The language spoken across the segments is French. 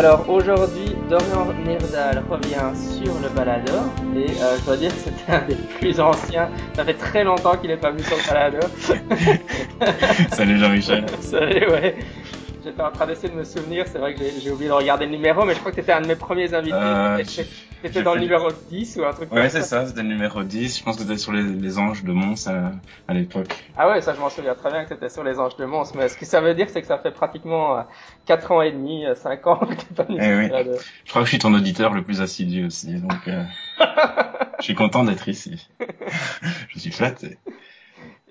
Alors aujourd'hui, Dorian Nirdal revient sur le baladeur et euh, je dois dire que c'était un des plus anciens. Ça fait très longtemps qu'il n'est pas venu sur le baladeur. Salut Jean-Michel. Salut, ouais. J'étais en train d'essayer de me souvenir, c'est vrai que j'ai oublié de regarder le numéro, mais je crois que tu étais un de mes premiers invités. Euh, tu étais dans le numéro 10 ou un truc ouais, comme ça Ouais, c'est ça, c'était le numéro 10. Je pense que tu étais sur les, les, Anges de Mons à, à l'époque. Ah ouais, ça je m'en souviens très bien que tu étais sur les Anges de Mons. Mais ce que ça veut dire, c'est que ça fait pratiquement 4 euh, ans et demi, 5 euh, ans que tu pas venu eh oui. Je crois que je suis ton auditeur le plus assidu aussi, donc euh, je suis content d'être ici. je suis flatté.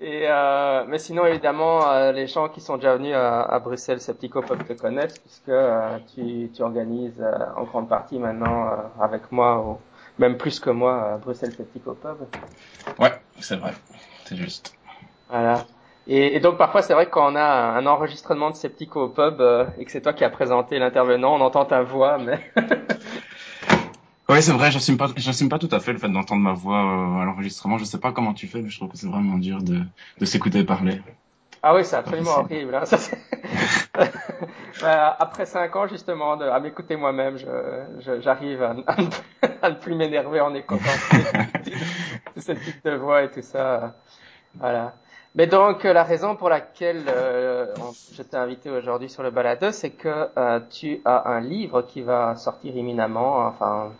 Et euh, mais sinon, évidemment, euh, les gens qui sont déjà venus à, à Bruxelles Septico peuvent te connaître puisque euh, tu, tu organises euh, en grande partie maintenant avec moi, ou même plus que moi, Bruxelles Septico Pub. Ouais, c'est vrai, c'est juste. Voilà. Et, et donc parfois, c'est vrai que quand on a un enregistrement de Septico Pub et que c'est toi qui as présenté l'intervenant, on entend ta voix, mais Oui, c'est vrai, j'assume pas, j'assume pas tout à fait le fait d'entendre ma voix euh, à l'enregistrement. Je sais pas comment tu fais, mais je trouve que c'est vraiment dur de, de s'écouter parler. Ah oui, c'est absolument horrible. Hein. Ça, bah, après cinq ans, justement, de, à m'écouter moi-même, j'arrive à, à, ne plus m'énerver en écoutant cette type de voix et tout ça. Voilà. Mais donc, la raison pour laquelle euh, je t'ai invité aujourd'hui sur le balado, c'est que euh, tu as un livre qui va sortir imminemment, enfin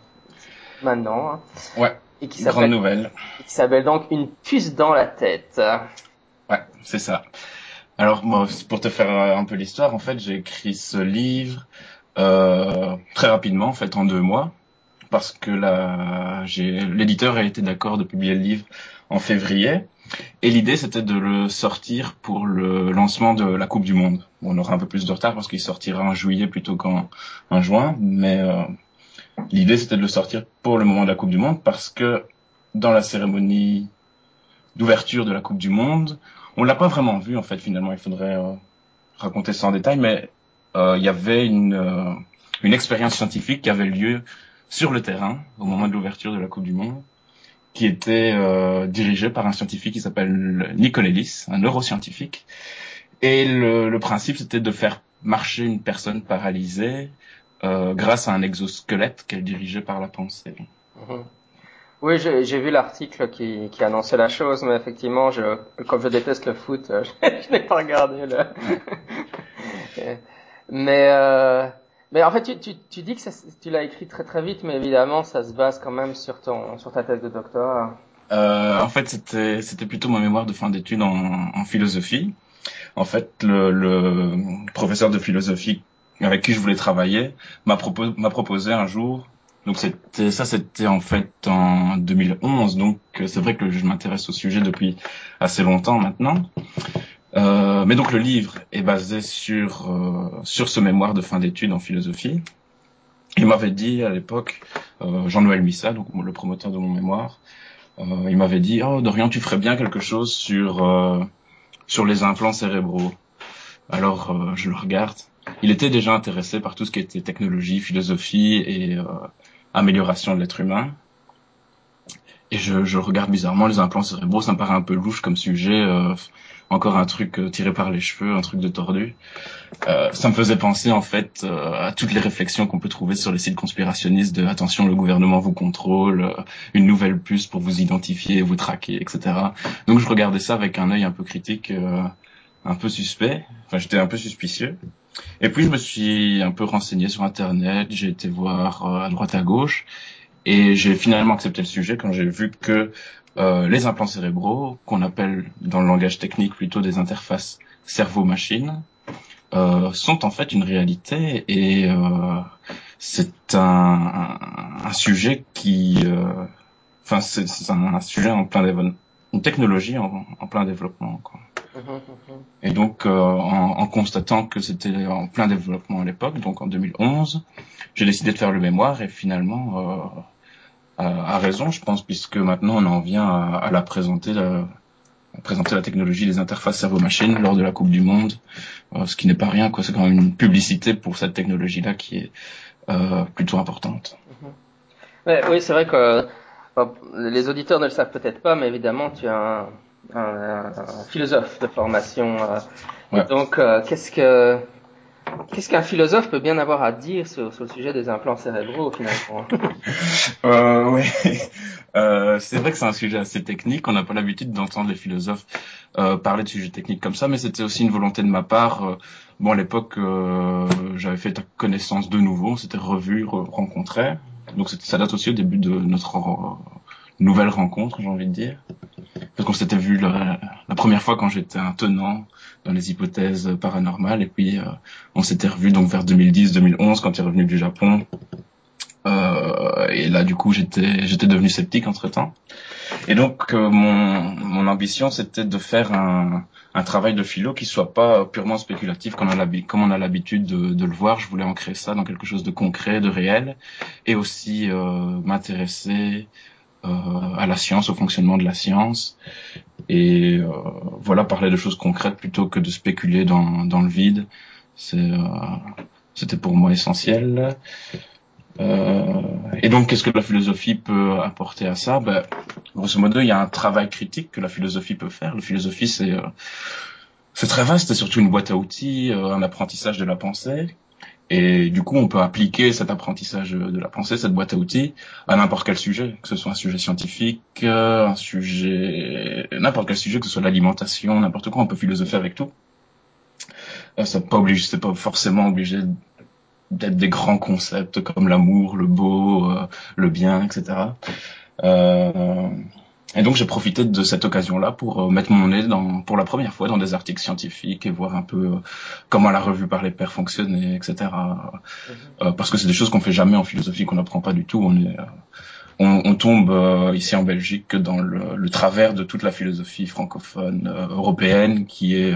maintenant. Hein. Ouais. Et qui grande nouvelle. Qui s'appelle donc Une puce dans la tête. Ouais, c'est ça. Alors, moi, pour te faire euh, un peu l'histoire, en fait, j'ai écrit ce livre euh, très rapidement, en fait, en deux mois, parce que là, l'éditeur a été d'accord de publier le livre en février. Et l'idée, c'était de le sortir pour le lancement de la Coupe du Monde. Bon, on aura un peu plus de retard parce qu'il sortira en juillet plutôt qu'en juin, mais euh, L'idée, c'était de le sortir pour le moment de la Coupe du Monde parce que dans la cérémonie d'ouverture de la Coupe du Monde, on l'a pas vraiment vu en fait finalement. Il faudrait euh, raconter ça en détail, mais euh, il y avait une euh, une expérience scientifique qui avait lieu sur le terrain au moment de l'ouverture de la Coupe du Monde, qui était dirigée par un scientifique qui s'appelle Nicole Ellis, un neuroscientifique. Et le, le principe, c'était de faire marcher une personne paralysée grâce à un exosquelette qu'elle dirigeait par la pensée. Mhm. Oui, j'ai vu l'article qui, qui annonçait la chose, mais effectivement, je, comme je déteste le foot, je, je n'ai pas regardé le. mais euh, mais en fait, tu, tu, tu dis que ça, tu l'as écrit très très vite, mais évidemment, ça se base quand même sur ton sur ta thèse de doctorat. Euh, en fait, c'était c'était plutôt ma mémoire de fin d'études en, en philosophie. En fait, le, le professeur de philosophie avec qui je voulais travailler m'a proposé, m'a proposé un jour. Donc c'était ça, c'était en fait en 2011. Donc c'est vrai que je m'intéresse au sujet depuis assez longtemps maintenant. Euh, mais donc le livre est basé sur euh, sur ce mémoire de fin d'études en philosophie. Il m'avait dit à l'époque, euh, Jean-Noël Missa, donc le promoteur de mon mémoire, euh, il m'avait dit oh Dorian, tu ferais bien quelque chose sur euh, sur les implants cérébraux. Alors euh, je le regarde il était déjà intéressé par tout ce qui était technologie, philosophie et euh, amélioration de l'être humain. Et je, je, regarde bizarrement les implants cérébraux, ça me paraît un peu louche comme sujet, euh, encore un truc euh, tiré par les cheveux, un truc de tordu. ça me faisait penser en fait à toutes les réflexions qu'on peut trouver sur les sites conspirationnistes de attention le gouvernement vous contrôle, une nouvelle puce pour vous identifier, vous traquer, etc. Donc je regardais ça avec un œil un peu critique, un peu suspect. Enfin j'étais un peu suspicieux. Et puis je me suis un peu renseigné sur Internet, j'ai été voir euh, à droite à gauche, et j'ai finalement accepté le sujet quand j'ai vu que euh, les implants cérébraux, qu'on appelle dans le langage technique plutôt des interfaces cerveau-machine, euh, sont en fait une réalité et c'est un, sujet qui, enfin c'est un, un, sujet en plein développement, une technologie en, en plein développement. Quoi. Et donc, euh, en, constatant que c'était en plein développement à l'époque, donc en 2011, j'ai décidé de faire le mémoire et finalement, euh, à, raison, je pense, puisque maintenant on en vient à, la présenter, la, à présenter la technologie des interfaces cerveau-machine lors de la Coupe du Monde, euh, ce qui n'est pas rien, quoi. C'est quand même une publicité pour cette technologie-là qui est euh, plutôt importante. Oui, c'est vrai que les auditeurs ne le savent peut-être pas, mais évidemment, tu as un un, philosophe de formation. Euh. donc, euh, qu'est-ce que Qu'est-ce qu'un philosophe peut bien avoir à dire sur, sur le sujet des implants cérébraux finalement? Euh, Oui, euh, c'est vrai que c'est un sujet assez technique. On n'a pas l'habitude d'entendre les philosophes euh, parler de sujets techniques comme ça, mais c'était aussi une volonté de ma part. Bon, à l'époque, j'avais fait ta connaissance de nouveau, on s'était revu, rencontré. Donc ça date aussi au début de notre nouvelle rencontre, j'ai envie de dire. Parce qu'on s'était vu la, première fois quand j'étais un tenant dans les hypothèses paranormales, et puis euh, on s'était revu donc vers 2010-2011 quand tu es revenu du Japon. Euh, et là, du coup, j'étais j'étais devenu sceptique entre temps. Et donc, euh, mon, mon ambition, c'était de faire un, un travail de philo qui soit pas purement spéculatif comme on a, l'habitude de, de, le voir. Je voulais ancrer ça dans quelque chose de concret, de réel, et aussi euh, m'intéresser à la science, au fonctionnement de la science, et euh, voilà, parler de choses concrètes plutôt que de spéculer dans, dans le vide. Euh, c'était pour moi essentiel. et donc, qu'est-ce que la philosophie peut apporter à ça? Ben, Grosso modo, il y a un travail critique que la philosophie peut faire. La philosophie, c'est c'est très vaste, c'est surtout une boîte à outils, un apprentissage de la pensée et du coup, on peut appliquer cet apprentissage de la pensée, cette boîte à outils, à n'importe quel sujet, que ce soit un sujet scientifique, euh, un sujet, n'importe quel sujet, que ce soit l'alimentation, n'importe quoi, on peut philosopher avec tout. Euh, ça pas obligé, c'est pas forcément obligé d'être des grands concepts comme l'amour, le beau, euh, le bien, etc. et donc j'ai profité de cette occasion-là pour euh, mettre mon nez dans, pour la première fois dans des articles scientifiques et voir un peu euh, comment la revue par les pairs fonctionnait, etc. Mhm. Euh, parce que c'est des choses qu'on fait jamais en philosophie, qu'on n'apprend pas du tout. On est, on, on, tombe ici en Belgique dans le, le, travers de toute la philosophie francophone européenne qui est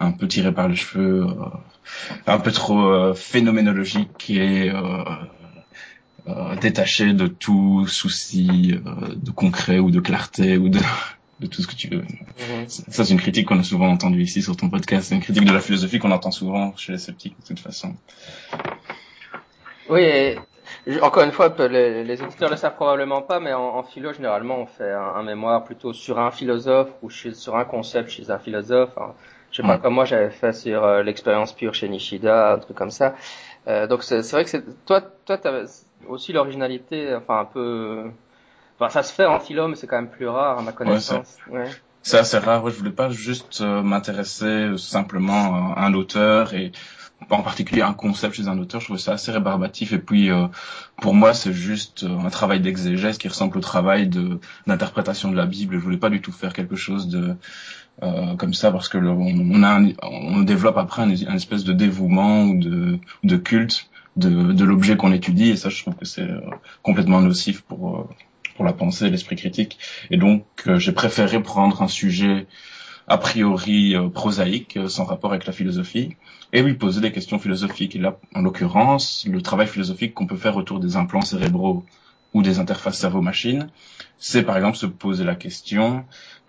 un peu tirée par les cheveux, un peu trop phénoménologique et euh, détaché de tout souci euh, de concret ou de clarté ou de, de tout ce que tu veux. Mhm. Ça, c'est une critique qu'on a souvent entendue ici sur ton podcast. C'est une critique de la philosophie qu'on entend souvent chez les sceptiques, de toute façon. Oui, et encore une fois, les, les auditeurs le savent probablement pas, mais en, en philo, généralement, on fait un, mémoire plutôt sur un philosophe ou sur un concept chez un philosophe. je sais pas, comme moi, j'avais fait sur euh, l'expérience pure chez Nishida, un truc comme ça. Euh, donc c'est vrai que c'est toi, toi, aussi l'originalité, enfin un peu, enfin ça se fait en philo, mais c'est quand même plus rare à ma connaissance. Ouais, c'est assez rare. je voulais pas juste euh, m'intéresser simplement à un auteur et en particulier un concept chez un auteur. Je trouvais ça assez rébarbatif. Et puis euh, pour moi, c'est juste euh, un travail d'exégèse qui ressemble au travail de d'interprétation de la Bible. Je voulais pas du tout faire quelque chose de comme ça parce que on, a on développe après un, espèce de dévouement ou de, de culte de, de l'objet qu'on étudie et ça je trouve que c'est euh, complètement nocif pour euh, pour la pensée l'esprit critique. Et donc euh, j'ai préféré prendre un sujet a priori prosaïque sans rapport avec la philosophie et lui poser des questions philosophiques. Et là en l'occurrence le travail philosophique qu'on peut faire autour des implants cérébraux ou des interfaces cerveau-machine c'est par exemple se poser la question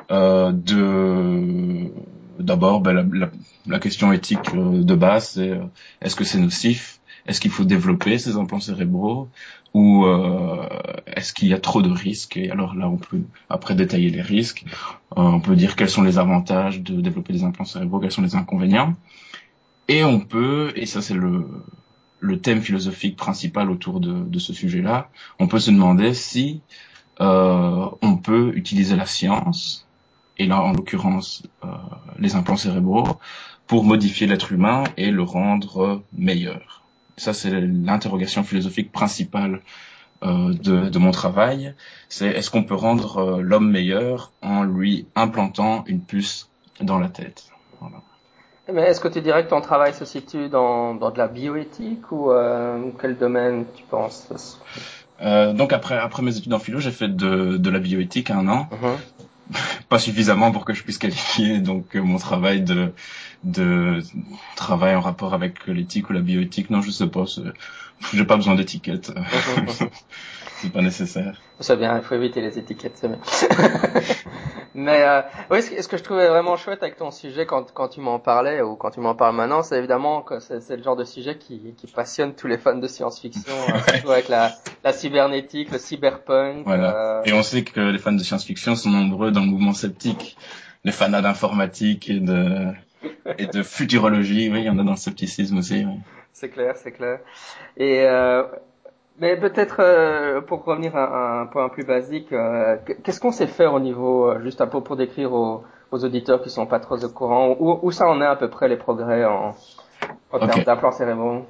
euh, de d'abord ben, la, la, question éthique de base c'est est-ce que c'est nocif est-ce qu'il faut développer ces implants cérébraux ou euh, est-ce qu'il y a trop de risques? Et alors là, on peut après détailler les risques. Euh, on peut dire quels sont les avantages de développer des implants cérébraux, quels sont les inconvénients. Et on peut, et ça c'est le, thème philosophique principal autour de, de ce sujet-là, on peut se demander si euh, on peut utiliser la science, et là en l'occurrence euh, les implants cérébraux, pour modifier l'être humain et le rendre meilleur ça c'est l'interrogation philosophique principale euh, de, de, mon travail, c'est est-ce qu'on peut rendre euh, l'homme meilleur en lui implantant une puce dans la tête? Voilà. Mais est-ce que tu dirais que ton travail se situe dans, dans de la bioéthique ou euh, quel domaine tu penses? Donc après, après mes études en philo, j'ai fait de, de la bioéthique un an. Uh-huh pas suffisamment pour que je puisse qualifier donc mon travail de de travail en rapport avec l'éthique ou la bioéthique. Non, je sais pas. J'ai pas besoin d'étiquette. c'est pas nécessaire. C'est bien, il faut éviter les étiquettes, c'est bien. Mais euh, oui, ce, que je trouvais vraiment chouette avec ton sujet quand, quand tu m'en parlais ou quand tu m'en parles maintenant, c'est évidemment que c'est le genre de sujet qui, qui passionne tous les fans de science-fiction, hein, surtout avec la, la cybernétique, le cyberpunk. Voilà. Euh... Et on sait que les fans de science-fiction sont nombreux dans le mouvement sceptique, les fans d'informatique et de et de futurologie. Oui, il y en a dans le scepticisme aussi. Oui. C'est clair, c'est clair. Et euh, mais peut-être euh, pour revenir à, un point plus basique, euh, qu'est-ce qu'on sait faire au niveau, juste un peu pour décrire aux, aux, auditeurs qui sont pas trop au courant, où, où, ça en est à peu près les progrès en, en termes d'implants cérébraux?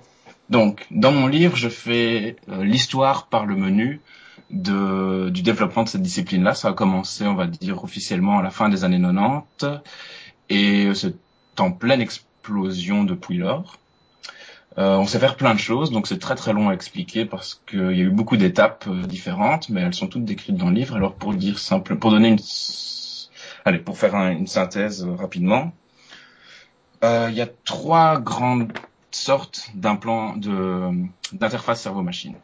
Donc, dans mon livre, je fais l'histoire par le menu de, du développement de cette discipline-là. Ça a commencé, on va dire, officiellement à la fin des années 90, et c'est en pleine explosion depuis lors. Euh, on sait faire plein de choses, donc c'est très très long à expliquer parce qu'il y a eu beaucoup d'étapes euh, différentes, mais elles sont toutes décrites dans le livre. Alors pour dire simple, pour donner une, allez, pour faire une synthèse euh, rapidement, il y a trois grandes sortes d'implants de d'interface cerveau-machine.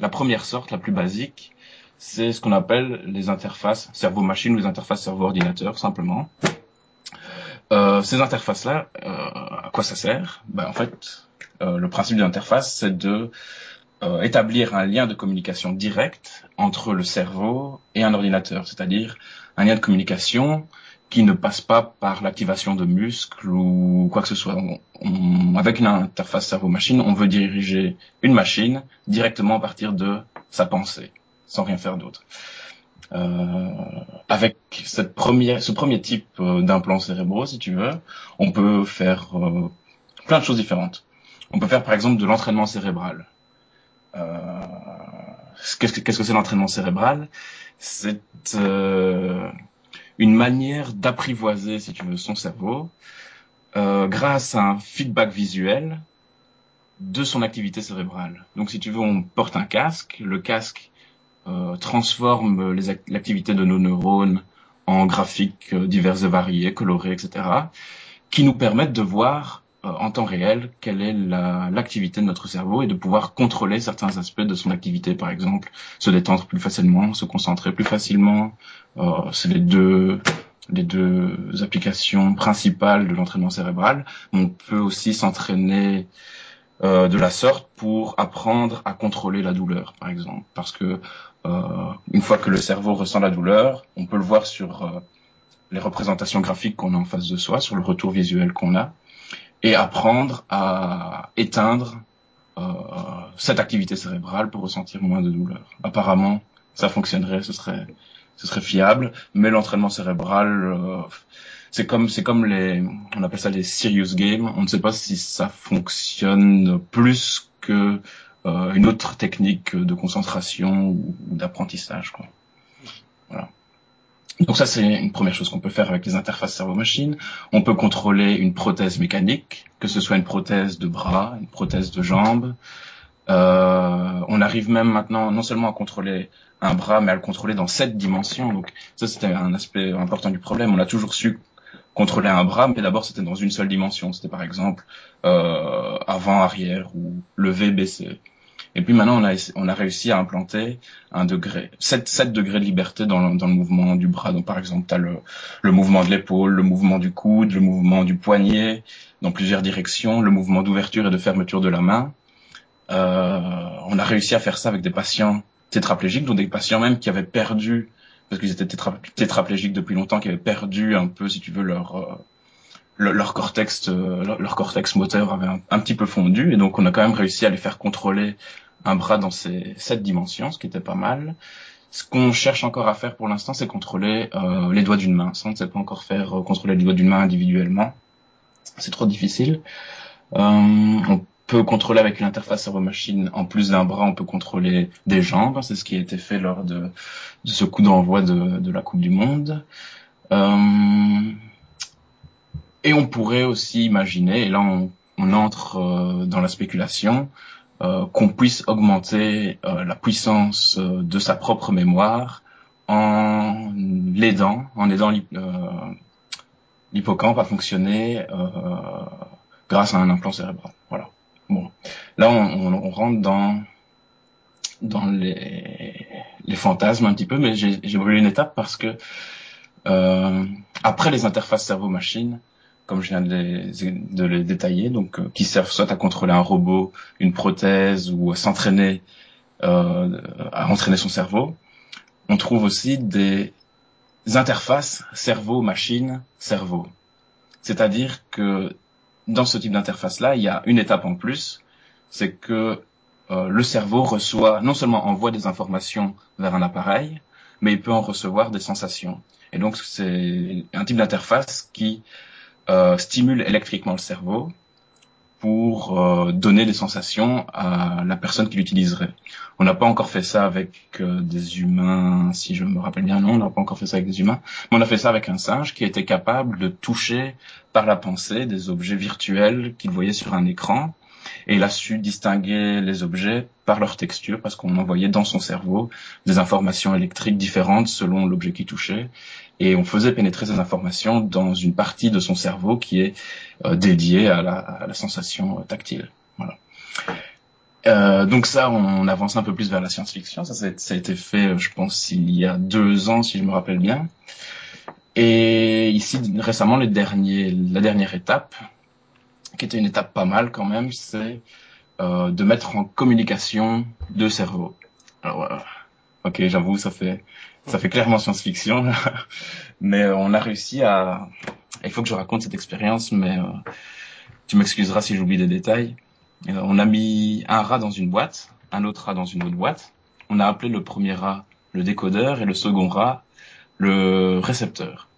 La première sorte, la plus basique, c'est ce qu'on appelle les interfaces cerveau-machine ou les interfaces cerveau-ordinateur simplement. Euh, ces interfaces-là, euh, à quoi ça sert? Ben, En fait, euh, le principe de l'interface, c'est de euh, établir un lien de communication direct entre le cerveau et un ordinateur, c'est-à-dire un lien de communication qui ne passe pas par l'activation de muscles ou quoi que ce soit. avec une interface cerveau-machine, on veut diriger une machine directement à partir de sa pensée, sans rien faire d'autre. Euh, avec cette première, ce premier type euh, d'implants cérébraux, si tu veux, on peut faire euh, plein de choses différentes. On peut faire par exemple de l'entraînement cérébral. Qu'est-ce que c'est l'entraînement cérébral? C'est une manière d'apprivoiser, si tu veux, son cerveau grâce à un feedback visuel de son activité cérébrale. Donc si tu veux, on porte un casque, le casque euh, transforme l'activité de nos neurones en graphiques euh, divers et variés, colorés, etc., qui nous permettent de voir euh, en temps réel quelle est l'activité de notre cerveau et de pouvoir contrôler certains aspects de son activité, par exemple, se détendre plus facilement, se concentrer plus facilement. C'est les deux les deux applications principales de l'entraînement cérébral. On peut aussi s'entraîner euh, de la sorte pour apprendre à contrôler la douleur, par exemple. Parce que euh, une fois que le cerveau ressent la douleur, on peut le voir sur euh, les représentations graphiques qu'on a en face de soi, sur le retour visuel qu'on a, et apprendre à éteindre euh, cette activité cérébrale pour ressentir moins de douleur. Apparemment, ça fonctionnerait, ce serait, ce serait fiable, mais l'entraînement cérébral, c'est comme, c'est comme les, on appelle ça les serious games. On ne sait pas si ça fonctionne plus que euh, une autre technique de concentration ou, d'apprentissage. Quoi. Voilà. Donc ça, c'est une première chose qu'on peut faire avec les interfaces cerveau-machine. On peut contrôler une prothèse mécanique, que ce soit une prothèse de bras, une prothèse de jambe. Euh, on arrive même maintenant non seulement à contrôler un bras, mais à le contrôler dans sept dimensions. Donc ça, c'était un aspect important du problème. On a toujours su contrôler un bras, mais d'abord c'était dans une seule dimension. C'était par exemple euh, avant, arrière ou lever, baisser. Et puis maintenant, on a, on a réussi à implanter un degré, 7, 7 degrés de liberté dans le, dans le mouvement du bras. Donc par exemple, tu as le, le mouvement de l'épaule, le mouvement du coude, le mouvement du poignet, dans plusieurs directions, le mouvement d'ouverture et de fermeture de la main. Euh, on a réussi à faire ça avec des patients tétraplégiques, donc des patients même qui avaient perdu, parce qu'ils étaient tétraplégiques depuis longtemps, qui avaient perdu un peu, si tu veux, leur... Euh, leur, cortex, euh, leur, cortex moteur avait un, petit peu fondu, et donc on a quand même réussi à les faire contrôler un bras dans ces sept dimensions, ce qui était pas mal. Ce qu'on cherche encore à faire pour l'instant, c'est contrôler euh, les doigts d'une main. Ça, on ne sait pas encore faire contrôler les doigts d'une main individuellement. C'est trop difficile. Peut contrôler avec une interface cerveau-machine, en plus d'un bras, on peut contrôler des jambes. C'est ce qui a été fait lors de, ce coup d'envoi de, la Coupe du Monde. Euh, et on pourrait aussi imaginer, et là on, entre euh, dans la spéculation, euh, qu'on puisse augmenter la puissance de sa propre mémoire en l'aidant, en aidant l'hippocampe à fonctionner grâce à un implant cérébral. Bon, là on, on, rentre dans dans les, les fantasmes un petit peu, mais j'ai brûlé une étape parce que euh, après les interfaces cerveau-machine, comme je viens de les, de les détailler, donc euh, qui servent soit à contrôler un robot, une prothèse ou à s'entraîner, euh, à entraîner son cerveau. On trouve aussi des interfaces cerveau-machine-cerveau. C'est-à-dire que dans ce type d'interface-là, il y a une étape en plus, c'est que euh, le cerveau reçoit, non seulement envoie des informations vers un appareil, mais il peut en recevoir des sensations. Et donc c'est un type d'interface qui euh, stimule électriquement le cerveau pour euh, donner des sensations à la personne qui l'utiliserait. On n'a pas encore fait ça avec euh, des humains, si je me rappelle bien, non, on n'a pas encore fait ça avec des humains, mais on a fait ça avec un singe qui était capable de toucher par la pensée des objets virtuels qu'il voyait sur un écran et il a su distinguer les objets par leur texture parce qu'on envoyait dans son cerveau des informations électriques différentes selon l'objet qui touchait et on faisait pénétrer ces informations dans une partie de son cerveau qui est euh, dédiée à la, sensation tactile. Voilà. Euh, donc ça, on avance un peu plus vers la science-fiction. Ça, ça a été fait, je pense, il y a deux ans, si je me rappelle bien. Et ici, récemment, les derniers, la dernière étape, qui était une étape pas mal quand même, c'est euh, de mettre en communication deux cerveaux. Alors, euh, ok, j'avoue, ça fait ça fait clairement science-fiction, mais on a réussi à. Il faut que je raconte cette expérience, mais euh, tu m'excuseras si j'oublie des détails. Euh, on a mis un rat dans une boîte, un autre rat dans une autre boîte. On a appelé le premier rat le décodeur et le second rat le récepteur.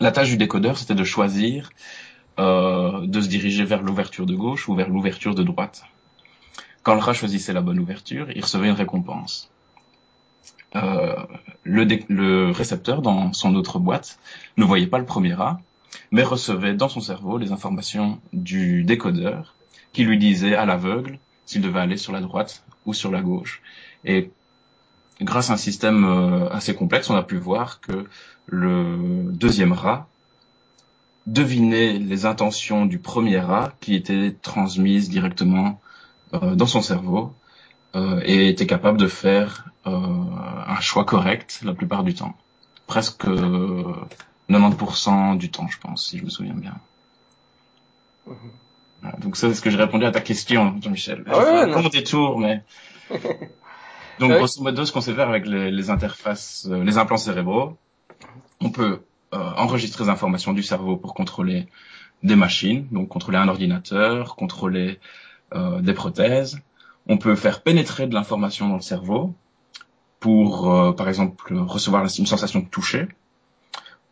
La tâche du décodeur, c'était de choisir euh, de se diriger vers l'ouverture de gauche ou vers l'ouverture de droite. Quand le rat choisissait la bonne ouverture, il recevait une récompense. Euh, le, le, récepteur dans son autre boîte ne voyait pas le premier rat, mais recevait dans son cerveau les informations du décodeur qui lui disait à l'aveugle s'il devait aller sur la droite ou sur la gauche. Et grâce à un système euh, assez complexe, on a pu voir que le deuxième rat deviner les intentions du premier rat qui étaient transmises directement euh, dans son cerveau euh, et était capable de faire euh, un choix correct la plupart du temps. Presque 90% du temps, je pense, si je me souviens bien. Mm-hmm. donc ça, c'est ce que j'ai répondu à ta question, Jean-Michel. Ah ouais, non. détour, mais... donc, grosso modo, ce qu'on sait faire avec les, les interfaces, les implants cérébraux, on peut euh, enregistrer des informations du cerveau pour contrôler des machines, donc contrôler un ordinateur, contrôler euh, des prothèses. On peut faire pénétrer de l'information dans le cerveau pour, euh, par exemple, recevoir une sensation de toucher.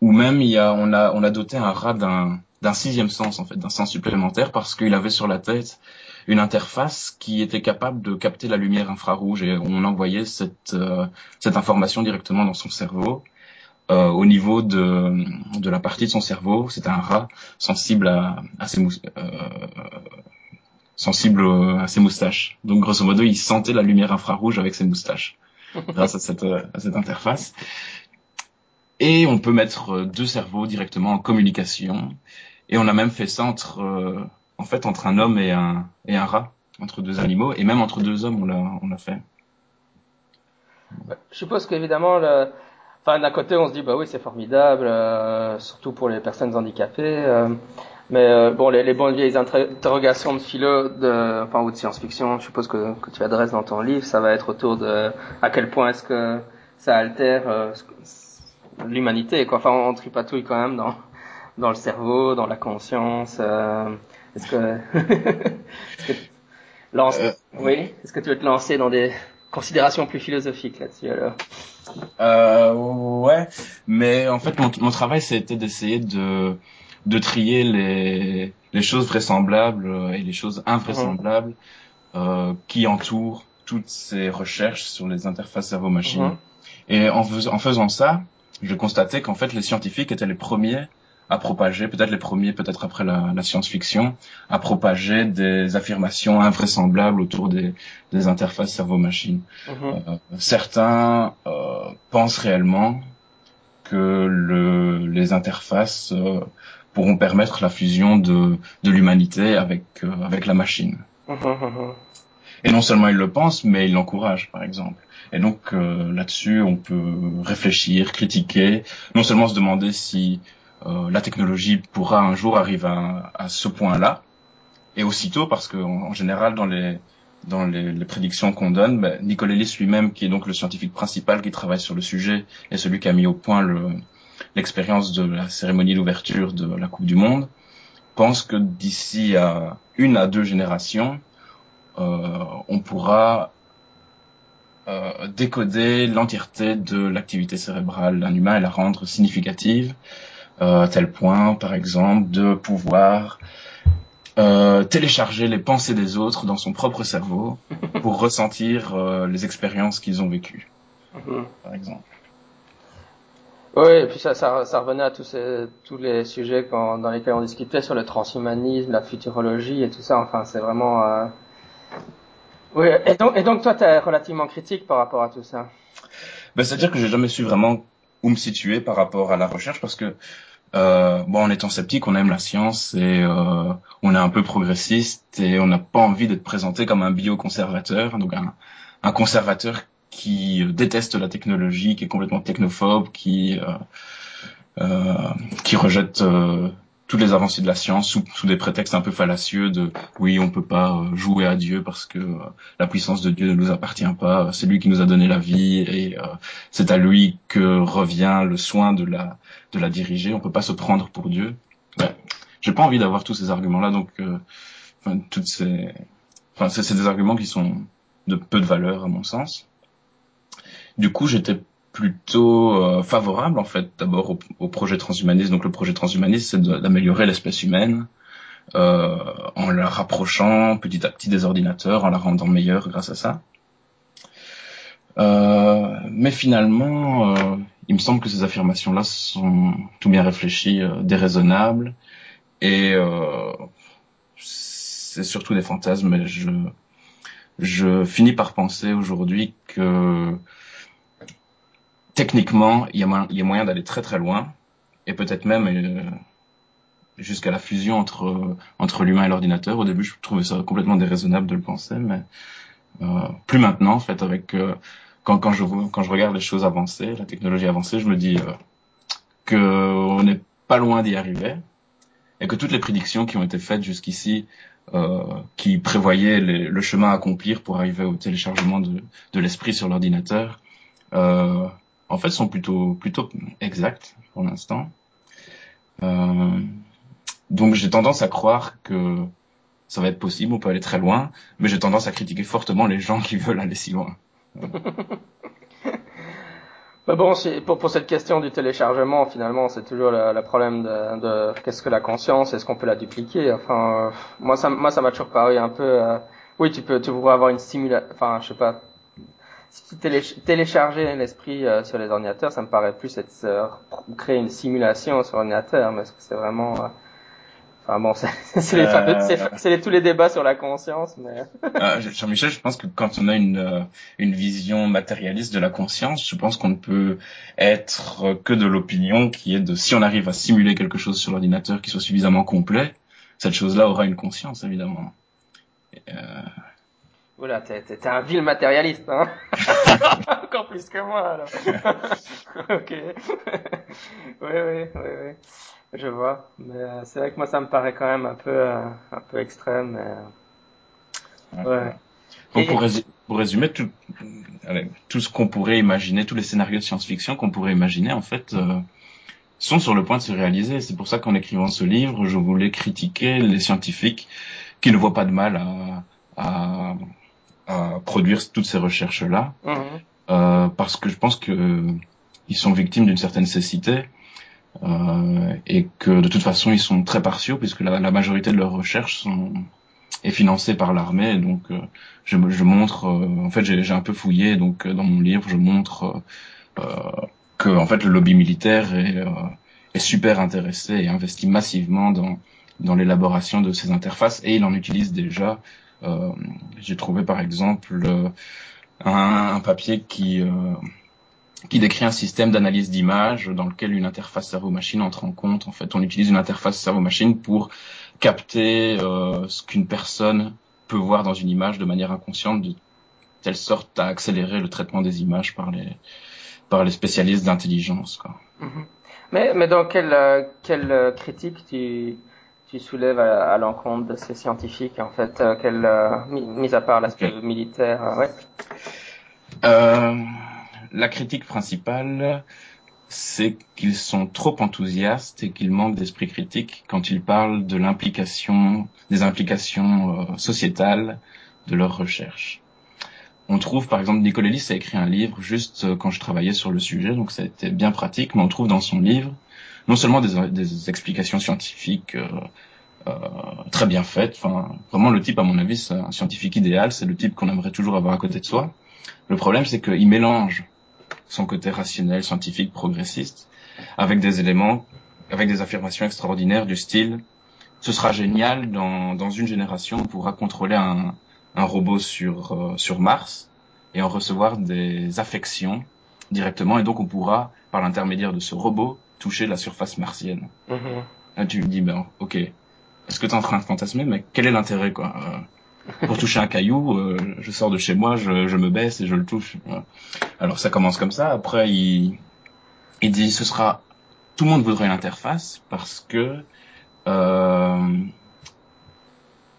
Ou même, il y a, on a, on a doté un rat d'un, sixième sens, en fait, d'un sens supplémentaire, parce qu'il avait sur la tête une interface qui était capable de capter la lumière infrarouge et on envoyait cette, cette information directement dans son cerveau euh, au niveau de, de la partie de son cerveau. C'était un rat sensible à, à ses euh, sensible à ses moustaches. Donc grosso modo, il sentait la lumière infrarouge avec ses moustaches grâce à cette, à cette interface. Et on peut mettre deux cerveaux directement en communication. Et on a même fait ça entre, euh, en fait, entre un homme et un, et un rat, entre deux animaux, et même entre deux hommes, on l'a, on l'a fait. Je suppose qu'évidemment, le, Enfin, d'un côté, on se dit, bah oui, c'est formidable, euh, surtout pour les personnes handicapées. Euh, mais euh, bon, les, les, bonnes vieilles interrogations de philo, de, enfin, ou de science-fiction, je suppose que, que tu adresses dans ton livre, ça va être autour de à quel point est-ce que ça altère euh, l'humanité. Quoi. Enfin, on tripatouille quand même dans, dans le cerveau, dans la conscience. est-ce que, est-ce que lance... oui, est-ce que tu veux te lancer dans des considération plus philosophique là-dessus alors. Euh, ouais, mais en fait mon, mon travail c'était d'essayer de de trier les les choses vraisemblables et les choses invraisemblables euh, qui entourent toutes ces recherches sur les interfaces cerveau-machine. Mhm. Et en, en faisant ça, je constatais qu'en fait les scientifiques étaient les premiers à propager, peut-être les premiers, peut-être après la, la science-fiction, à propager des affirmations invraisemblables autour des, des interfaces cerveau-machine. Mhm. Euh, certains euh, pensent réellement que le, les interfaces euh, pourront permettre la fusion de, de l'humanité avec, avec la machine. Mhm, Et non seulement ils le pensent, mais ils l'encouragent, par exemple. Et donc là-dessus, on peut réfléchir, critiquer, non seulement se demander si la technologie pourra un jour arriver à, ce point-là, et aussitôt parce que en, général dans les dans les, prédictions qu'on donne, ben, Nicolas lui-même, qui est donc le scientifique principal qui travaille sur le sujet, et celui qui a mis au point le, l'expérience de la cérémonie d'ouverture de la Coupe du Monde, pense que d'ici à une à deux générations, euh, on pourra euh, décoder l'entièreté de l'activité cérébrale d'un humain et la rendre significative, euh, à tel point, par exemple, de pouvoir euh, télécharger les pensées des autres dans son propre cerveau pour ressentir euh, les expériences qu'ils ont vécues, Mhm. par exemple. Oui, et puis ça, ça, ça revenait à tous, ces, tous les sujets quand, dans lesquels on discutait sur le transhumanisme, la futurologie et tout ça. Enfin, c'est vraiment. Euh... Oui, et donc, et donc toi, tu es relativement critique par rapport à tout ça? Ben, C'est-à-dire que j'ai jamais su vraiment où me situer par rapport à la recherche parce que euh, bon, en étant sceptique, on aime la science et euh, on est un peu progressiste et on n'a pas envie d'être présenté comme un bioconservateur, donc un, conservateur qui euh, déteste la technologie, qui est complètement technophobe, qui euh, qui rejette toutes les avancées de la science sous, sous, des prétextes un peu fallacieux de oui on peut pas euh, jouer à Dieu parce que euh, la puissance de Dieu ne nous appartient pas c'est lui qui nous a donné la vie et euh, c'est à lui que revient le soin de la de la diriger. On peut pas se prendre pour Dieu. Ouais. j'ai pas envie d'avoir tous ces arguments là donc euh, enfin toutes ces enfin c'est des arguments qui sont de peu de valeur à mon sens. Du coup j'étais plutôt euh, favorable en fait d'abord au, au, projet transhumaniste. Donc le projet transhumaniste, c'est d'améliorer l'espèce humaine euh, en la rapprochant petit à petit des ordinateurs, en la rendant meilleure grâce à ça. Euh, mais finalement, euh, il me semble que ces affirmations-là sont tout bien réfléchies, euh, déraisonnables, et euh, c'est surtout des fantasmes. Mais je, je finis par penser aujourd'hui que techniquement, il y a, moyen d'aller très très loin, et peut-être même euh, jusqu'à la fusion entre entre l'humain et l'ordinateur. Au début, je trouvais ça complètement déraisonnable de le penser, mais euh, plus maintenant, en fait, avec euh, quand quand je quand je regarde les choses avancées, la technologie avancée, je me dis euh, que on n'est pas loin d'y arriver, et que toutes les prédictions qui ont été faites jusqu'ici, euh, qui prévoyaient le chemin à accomplir pour arriver au téléchargement de de l'esprit sur l'ordinateur. Euh, en fait, sont plutôt plutôt exactes pour l'instant. Euh, donc j'ai tendance à croire que ça va être possible, on peut aller très loin, mais j'ai tendance à critiquer fortement les gens qui veulent aller si loin. Mais bon, pour, pour cette question du téléchargement, finalement, c'est toujours le, problème de, de qu'est-ce que la conscience, est-ce qu'on peut la dupliquer? Enfin, euh, moi, ça, moi, ça m'a toujours paru un peu. Euh, oui, tu peux, tu pourrais avoir une simulation. Enfin, je sais pas, si télé télécharger l'esprit euh, sur les ordinateurs, ça me paraît plus être euh, créer une simulation sur l'ordinateur, mais est-ce que c'est vraiment euh... Enfin bon, c'est les, euh... tous les débats sur la conscience, mais. ah, Jean-Michel, je pense que quand on a une euh, une vision matérialiste de la conscience, je pense qu'on ne peut être que de l'opinion qui est de si on arrive à simuler quelque chose sur l'ordinateur qui soit suffisamment complet, cette chose-là aura une conscience évidemment. Euh... Oula, t'es, un vil matérialiste, hein Encore plus que moi, alors. ok. oui, oui, oui, oui. Je vois. Mais euh, c'est vrai que moi, ça me paraît quand même un peu, euh, un peu extrême. Mais... Ouais. Bon, pour, résumer, pour, résumer, tout, allez, tout ce qu'on pourrait imaginer, tous les scénarios de science-fiction qu'on pourrait imaginer, en fait, euh, sont sur le point de se réaliser. C'est pour ça qu'en écrivant ce livre, je voulais critiquer les scientifiques qui ne voient pas de mal à, à à produire toutes ces recherches là mmh. euh, parce que je pense que euh, ils sont victimes d'une certaine cécité euh, et que de toute façon ils sont très partiaux puisque la, la majorité de leurs recherches sont est financée par l'armée donc euh, je, je, montre en fait j'ai un peu fouillé donc dans mon livre je montre que en fait le lobby militaire est, est super intéressé et investit massivement dans dans l'élaboration de ces interfaces et il en utilise déjà euh, J'ai trouvé par exemple euh, un, papier qui euh, qui décrit un système d'analyse d'image dans lequel une interface cerveau-machine entre en compte. En fait, on utilise une interface cerveau-machine pour capter euh, ce qu'une personne peut voir dans une image de manière inconsciente, de telle sorte à accélérer le traitement des images par les par les spécialistes d'intelligence. Quoi. Mm -hmm. Mais mais dans quelle quelle critique tu tu soulèves à, à l'encontre de ces scientifiques, en fait, euh, euh, mis à part l'aspect okay. militaire, euh, ouais. Euh, la critique principale, c'est qu'ils sont trop enthousiastes et qu'ils manquent d'esprit critique quand ils parlent de l'implication, des implications sociétales de leurs recherches. On trouve, par exemple, Nicolas Ellis a écrit un livre juste quand je travaillais sur le sujet, donc ça a été bien pratique, mais on trouve dans son livre non seulement des, des explications scientifiques euh, euh, très bien faites, enfin, vraiment le type, à mon avis, c'est un scientifique idéal, c'est le type qu'on aimerait toujours avoir à côté de soi. Le problème, c'est qu'il mélange son côté rationnel, scientifique, progressiste, avec des éléments, avec des affirmations extraordinaires du style ce sera génial, dans, dans une génération, on pourra contrôler un, un robot sur, euh, sur Mars et en recevoir des affections directement, et donc on pourra, par l'intermédiaire de ce robot, toucher la surface martienne. Mhm. Là, tu me dis, ben, ok, est-ce que tu es en train de fantasmer, mais quel est l'intérêt, quoi euh, Pour toucher un caillou, euh, je sors de chez moi, je, je me baisse et je le touche. Alors ça commence comme ça. Après, il, il dit, ce sera, tout le monde voudrait une interface parce que euh,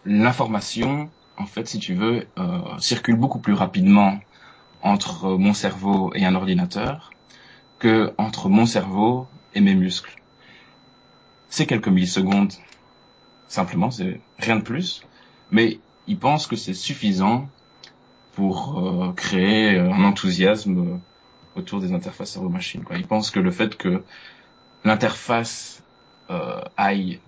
l'information, en fait, si tu veux, circule beaucoup plus rapidement entre mon cerveau et un ordinateur que entre mon cerveau et mes muscles. C'est quelques millisecondes, simplement, c'est rien de plus, mais il pense que c'est suffisant pour euh, créer un enthousiasme autour des interfaces cerveau-machine. Il pense que le fait que l'interface euh, aille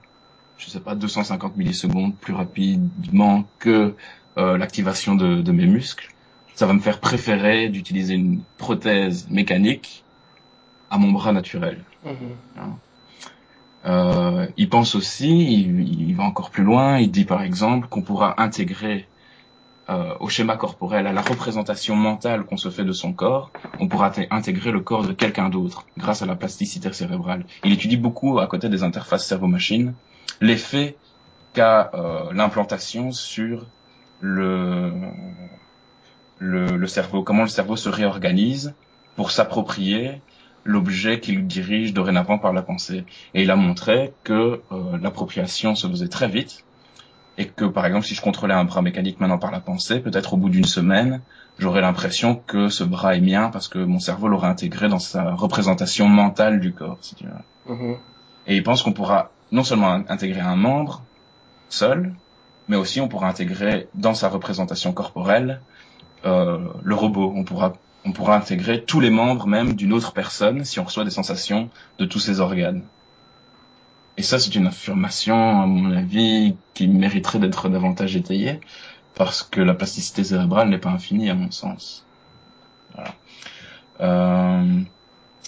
je sais pas, 250 millisecondes plus rapidement que euh, l'activation de, de, mes muscles, ça va me faire préférer d'utiliser une prothèse mécanique à mon bras naturel. Mhm. Hein. Euh, il pense aussi, il, il, va encore plus loin, il dit par exemple qu'on pourra intégrer euh, au schéma corporel, à la représentation mentale qu'on se fait de son corps, on pourra intégrer le corps de quelqu'un d'autre grâce à la plasticité cérébrale. Il étudie beaucoup à côté des interfaces cerveau-machine l'effet qu'a euh, l'implantation sur le, le, le, cerveau, comment le cerveau se réorganise pour s'approprier l'objet qu'il dirige dorénavant par la pensée. Et il a montré que euh, l'appropriation se faisait très vite et que par exemple si je contrôlais un bras mécanique maintenant par la pensée, peut-être au bout d'une semaine, j'aurais l'impression que ce bras est mien parce que mon cerveau l'aurait intégré dans sa représentation mentale du corps. Si tu veux. Mhm. Et il pense qu'on pourra non seulement intégrer un membre seul, mais aussi on pourra intégrer dans sa représentation corporelle le robot. On pourra intégrer tous les membres même d'une autre personne si on reçoit des sensations de tous ses organes. Et ça, c'est une affirmation, à mon avis, qui mériterait d'être davantage étayée, parce que la plasticité cérébrale n'est pas infinie, à mon sens. Euh,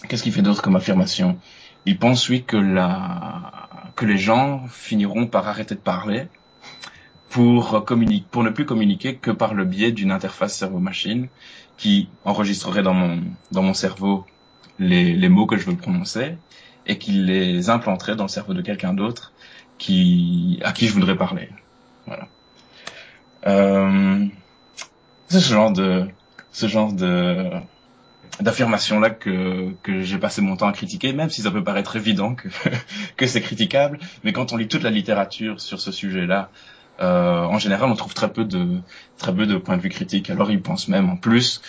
Qu'est-ce qu'il fait d'autre comme affirmation? Il pense, oui, que les gens finiront par arrêter de parler pour communiquer, pour ne plus communiquer que par le biais d'une interface cerveau-machine qui enregistrerait dans mon dans mon cerveau les, les mots que je veux prononcer et qui les implanterait dans le cerveau de quelqu'un d'autre qui à qui je voudrais parler. Voilà. Euh, ce genre de ce genre de d'affirmations là que que j'ai passé mon temps à critiquer, même si ça peut paraître évident que que c'est critiquable, mais quand on lit toute la littérature sur ce sujet-là, euh, en général, on trouve très peu de très peu de points de vue critiques. Alors, ils pensent même en plus,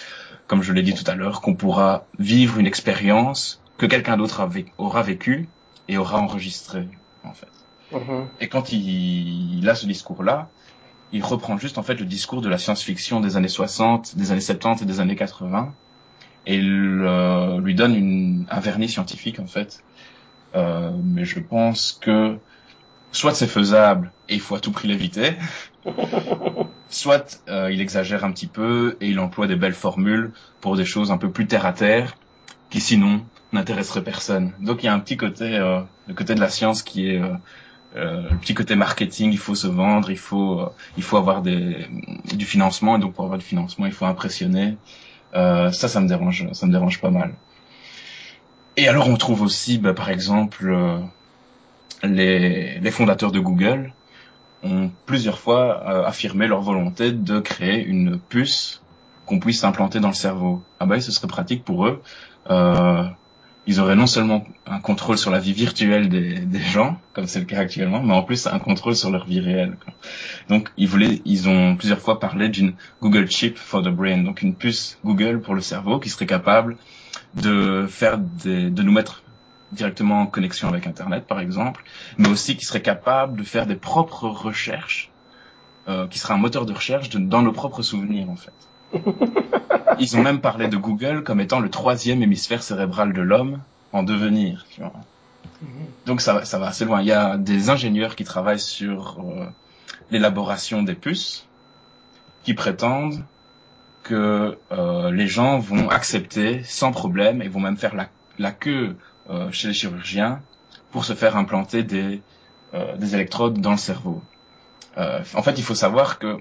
comme je l'ai dit tout à l'heure, qu'on pourra vivre une expérience que quelqu'un d'autre aura vécu et aura enregistré, en fait. Mhm. Et quand il, il a ce discours-là, il reprend juste en fait le discours de la science-fiction des années 60, des années 70 et des années 80 et il euh, lui donne une, un vernis scientifique en fait. Euh, mais je pense que soit c'est faisable et il faut à tout prix l'éviter, soit euh, il exagère un petit peu et il emploie des belles formules pour des choses un peu plus terre à terre qui sinon n'intéresseraient personne. Donc il y a un petit côté, euh, le côté de la science qui est euh, euh, le petit côté marketing, il faut se vendre, il faut, euh, il faut avoir des, du financement et donc pour avoir du financement, il faut impressionner. Euh, ça, ça me dérange, ça me dérange pas mal. Et alors, on trouve aussi, bah, par exemple, euh, les, les, fondateurs de Google ont plusieurs fois euh, affirmé leur volonté de créer une puce qu'on puisse implanter dans le cerveau. Ah bah, ce serait pratique pour eux. Euh, ils auraient non seulement un contrôle sur la vie virtuelle des, des gens, comme c'est le cas actuellement, mais en plus un contrôle sur leur vie réelle. Donc ils voulaient, ils ont plusieurs fois parlé d'une Google Chip for the Brain, donc une puce Google pour le cerveau qui serait capable de faire des, de nous mettre directement en connexion avec Internet, par exemple, mais aussi qui serait capable de faire des propres recherches, euh, qui serait un moteur de recherche de, dans nos propres souvenirs, en fait. Ils ont même parlé de Google comme étant le troisième hémisphère cérébral de l'homme en devenir. Tu vois. Donc ça, ça va assez loin. Il y a des ingénieurs qui travaillent sur euh, l'élaboration des puces, qui prétendent que euh, les gens vont accepter sans problème et vont même faire la, la queue chez les chirurgiens pour se faire implanter des, euh, des électrodes dans le cerveau. Euh, en fait, il faut savoir que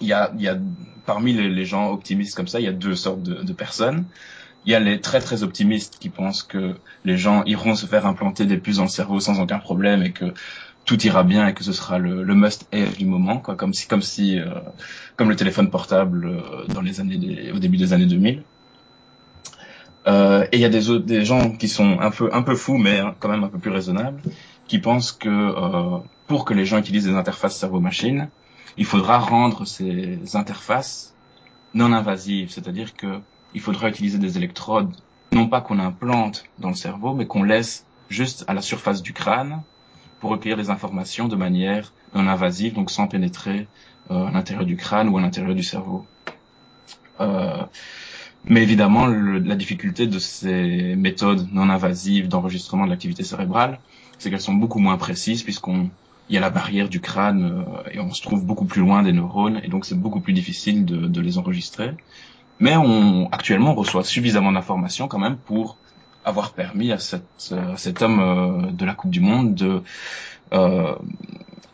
il y a, y a parmi les, les, gens optimistes comme ça, il y a deux sortes de, de, personnes. Il y a les très très optimistes qui pensent que les gens iront se faire implanter des puces dans le cerveau sans aucun problème et que tout ira bien et que ce sera le, le must-have du moment, quoi, comme si, comme si, euh, comme le téléphone portable euh, dans les années, au début des années 2000. Euh, et il y a des des gens qui sont un peu, un peu fous, mais quand même un peu plus raisonnables, qui pensent que euh, pour que les gens utilisent des interfaces cerveau-machine, il faudra rendre ces interfaces non invasives, c'est-à-dire que il faudra utiliser des électrodes, non pas qu'on implante dans le cerveau, mais qu'on laisse juste à la surface du crâne pour recueillir les informations de manière non invasive, donc sans pénétrer euh, à l'intérieur du crâne ou à l'intérieur du cerveau. Euh, mais évidemment, le, la difficulté de ces méthodes non invasives d'enregistrement de l'activité cérébrale, c'est qu'elles sont beaucoup moins précises puisqu'on il y a la barrière du crâne euh, et on se trouve beaucoup plus loin des neurones et donc c'est beaucoup plus difficile de, de, les enregistrer. Mais on, actuellement, on reçoit suffisamment d'informations quand même pour avoir permis à, cette, cet homme euh, de la Coupe du Monde de euh,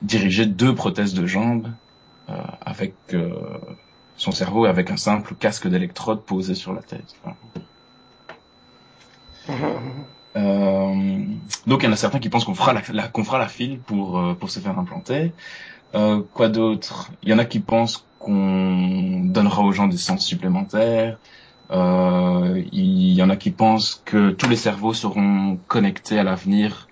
diriger deux prothèses de jambes euh, avec euh, son cerveau avec un simple casque d'électrode posé sur la tête. Euh, donc il y en a certains qui pensent qu'on fera la, la qu'on fera la file pour euh, pour se faire implanter. Euh, quoi d'autre? Il y en a qui pensent qu'on donnera aux gens des sens supplémentaires. Euh, il y en a qui pensent que tous les cerveaux seront connectés à l'avenir.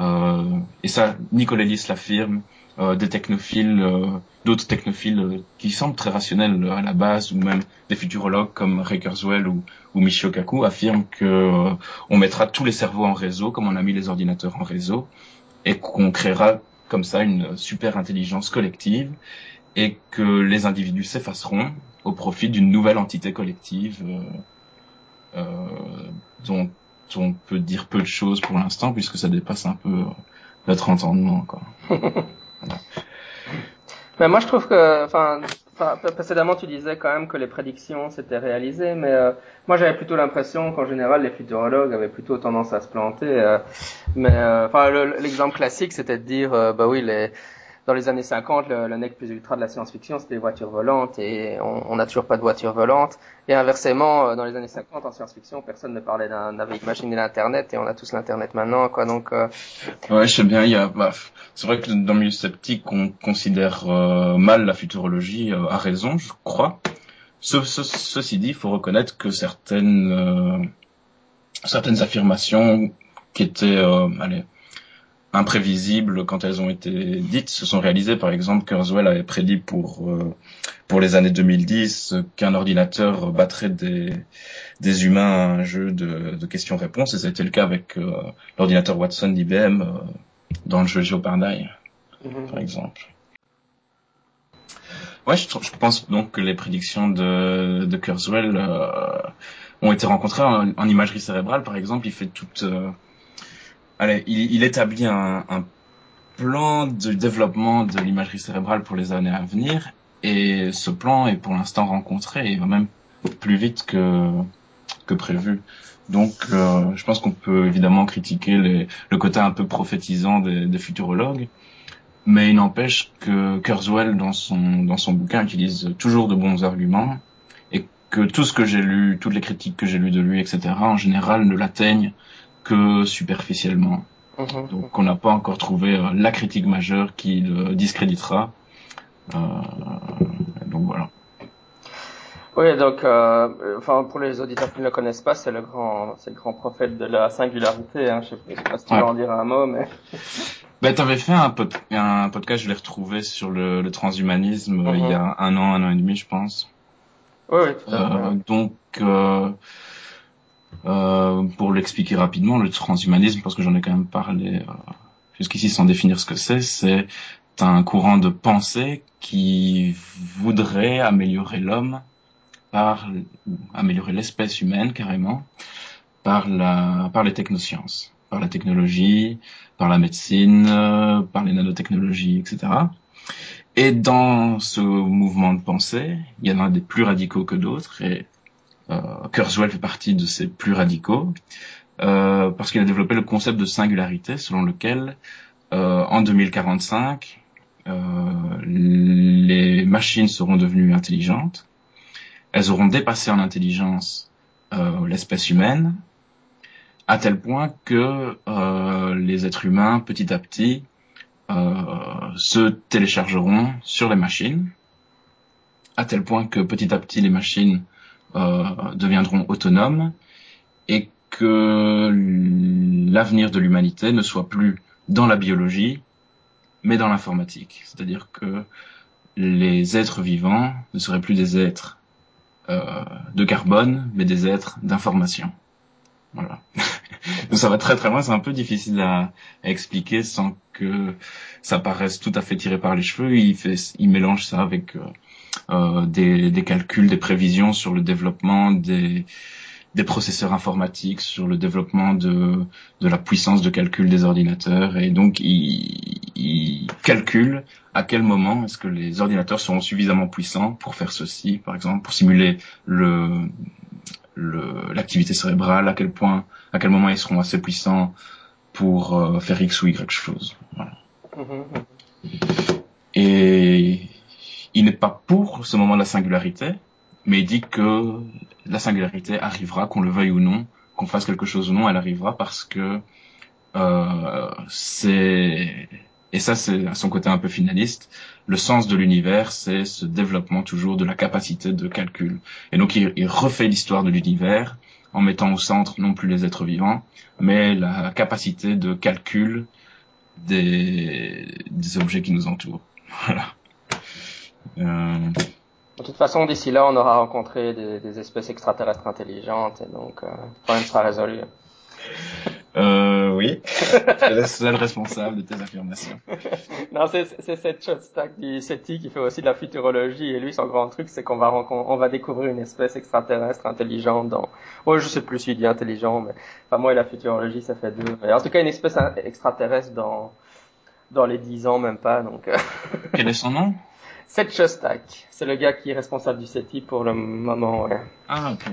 Euh, et ça, Nicolas Ellis l'affirme. Euh, des technophiles, euh, d'autres technophiles euh, qui semblent très rationnels à la base, ou même des futurologues comme Ray Kurzweil ou, Michio Kaku affirment que on mettra tous les cerveaux en réseau, comme on a mis les ordinateurs en réseau, et qu'on créera comme ça une super intelligence collective, et que les individus s'effaceront au profit d'une nouvelle entité collective euh, dont on peut dire peu de choses pour l'instant puisque ça dépasse un peu notre entendement. Quoi. Mais moi, je trouve que, enfin, précédemment, tu disais quand même que les prédictions s'étaient réalisées, mais euh, moi, j'avais plutôt l'impression qu'en général, les futurologues avaient plutôt tendance à se planter. Euh, mais, euh, enfin, l'exemple classique, c'était de dire, bah oui, les dans les années 50, le, le nec plus ultra de la science-fiction, c'était les voitures volantes et on n'a toujours pas de voitures volantes. Et inversement, euh, dans les années 50, en science-fiction, personne ne parlait d'un véhicule machine et d'Internet et on a tous l'Internet maintenant, quoi. Donc, euh... ouais, je sais bien. Il y a, bah, c'est vrai que dans le milieu sceptique, on considère euh, mal la futurologie à raison, je crois. Ce, ce, ceci dit, il faut reconnaître que certaines certaines affirmations qui étaient, allez imprévisibles quand elles ont été dites se sont réalisées. Par exemple, Kurzweil avait prédit pour euh, pour les années 2010 qu'un ordinateur battrait des des humains à un jeu de, de questions-réponses et ça a été le cas avec euh, l'ordinateur Watson d'IBM euh, dans le jeu Jeopardy, mm-hmm. par exemple. Ouais, je, je, pense donc que les prédictions de, de Kurzweil euh, ont été rencontrées en, en, imagerie cérébrale, par exemple. Il fait toute allez, il, établit un, plan de développement de l'imagerie cérébrale pour les années à venir, et ce plan est pour l'instant rencontré, et va même plus vite que, prévu. Donc, euh, je pense qu'on peut évidemment critiquer le côté un peu prophétisant des, des futurologues, mais il n'empêche que Kurzweil, dans son, dans son bouquin, utilise toujours de bons arguments, et que tout ce que j'ai lu, toutes les critiques que j'ai lues de lui, etc., en général, ne l'atteignent que superficiellement. Mmh. Donc on n'a pas encore trouvé euh, la critique majeure qui le discréditera. Euh, donc voilà. Oui, donc, euh, enfin, pour les auditeurs qui ne le connaissent pas, c'est le grand, c'est le grand prophète de la singularité. Hein. Je sais pas si tu ouais. veux en dire un mot, mais. Ben, t'avais fait un, pod un podcast, je l'ai retrouvé sur le, le transhumanisme mm -hmm. il y a un an, un an et demi, je pense. Oui, oui tout à fait. Euh, donc, euh, Euh, pour l'expliquer rapidement, le transhumanisme, parce que j'en ai quand même parlé euh, jusqu'ici sans définir ce que c'est, c'est un courant de pensée qui voudrait améliorer l'homme par améliorer l'espèce humaine carrément par la par les technosciences, par la technologie, par la médecine, par les nanotechnologies, etc. Et dans ce mouvement de pensée, il y en a des plus radicaux que d'autres, et euh, Kurzweil fait partie de ces plus radicaux, euh, parce qu'il a développé le concept de singularité selon lequel euh, en 2045, euh, les machines seront devenues intelligentes, elles auront dépassé en intelligence euh, l'espèce humaine, à tel point que euh, les êtres humains, petit à petit, se téléchargeront sur les machines, à tel point que petit à petit les machines deviendront autonomes et que l'avenir de l'humanité ne soit plus dans la biologie, mais dans l'informatique. C'est-à-dire que les êtres vivants ne seraient plus des êtres euh, de carbone, mais des êtres d'information. Voilà. Donc ça va très très loin, c'est un peu difficile à, expliquer sans que ça paraisse tout à fait tiré par les cheveux. Il, fait, il mélange ça avec euh, euh des, des, calculs, des prévisions sur le développement des, des processeurs informatiques, sur le développement de, de la puissance de calcul des ordinateurs. Et donc, il, il calcule à quel moment est-ce que les ordinateurs seront suffisamment puissants pour faire ceci, par exemple, pour simuler le l'activité cérébrale, à quel point, à quel moment ils seront assez puissants pour euh, faire X ou Y chose. Voilà. Mm-hmm. Et il n'est pas pour ce moment de la singularité, mais il dit que la singularité arrivera, qu'on le veuille ou non, qu'on fasse quelque chose ou non, elle arrivera parce que euh, c'est et ça c'est à son côté un peu finaliste. Le sens de l'univers, c'est ce développement toujours de la capacité de calcul. Et donc il, refait l'histoire de l'univers en mettant au centre non plus les êtres vivants, mais la capacité de calcul des, des objets qui nous entourent. Voilà. Euh, de toute façon, d'ici là, on aura rencontré des, des espèces extraterrestres intelligentes, et donc euh, le problème sera résolu. Euh, oui. Je le seul responsable de tes affirmations. non, c'est cette Shotstack du SETI qui fait aussi de la futurologie, et lui, son grand truc, c'est qu'on va on va découvrir une espèce extraterrestre intelligente dans, oh, je sais plus si il dit intelligent, mais, enfin, moi et la futurologie, ça fait deux. Mais en tout cas, une espèce extraterrestre dans, dans les dix ans, même pas, donc. Quel est son nom? Seth Shostak, c'est le gars qui est responsable du SETI pour le moment, ouais. Ah, ok.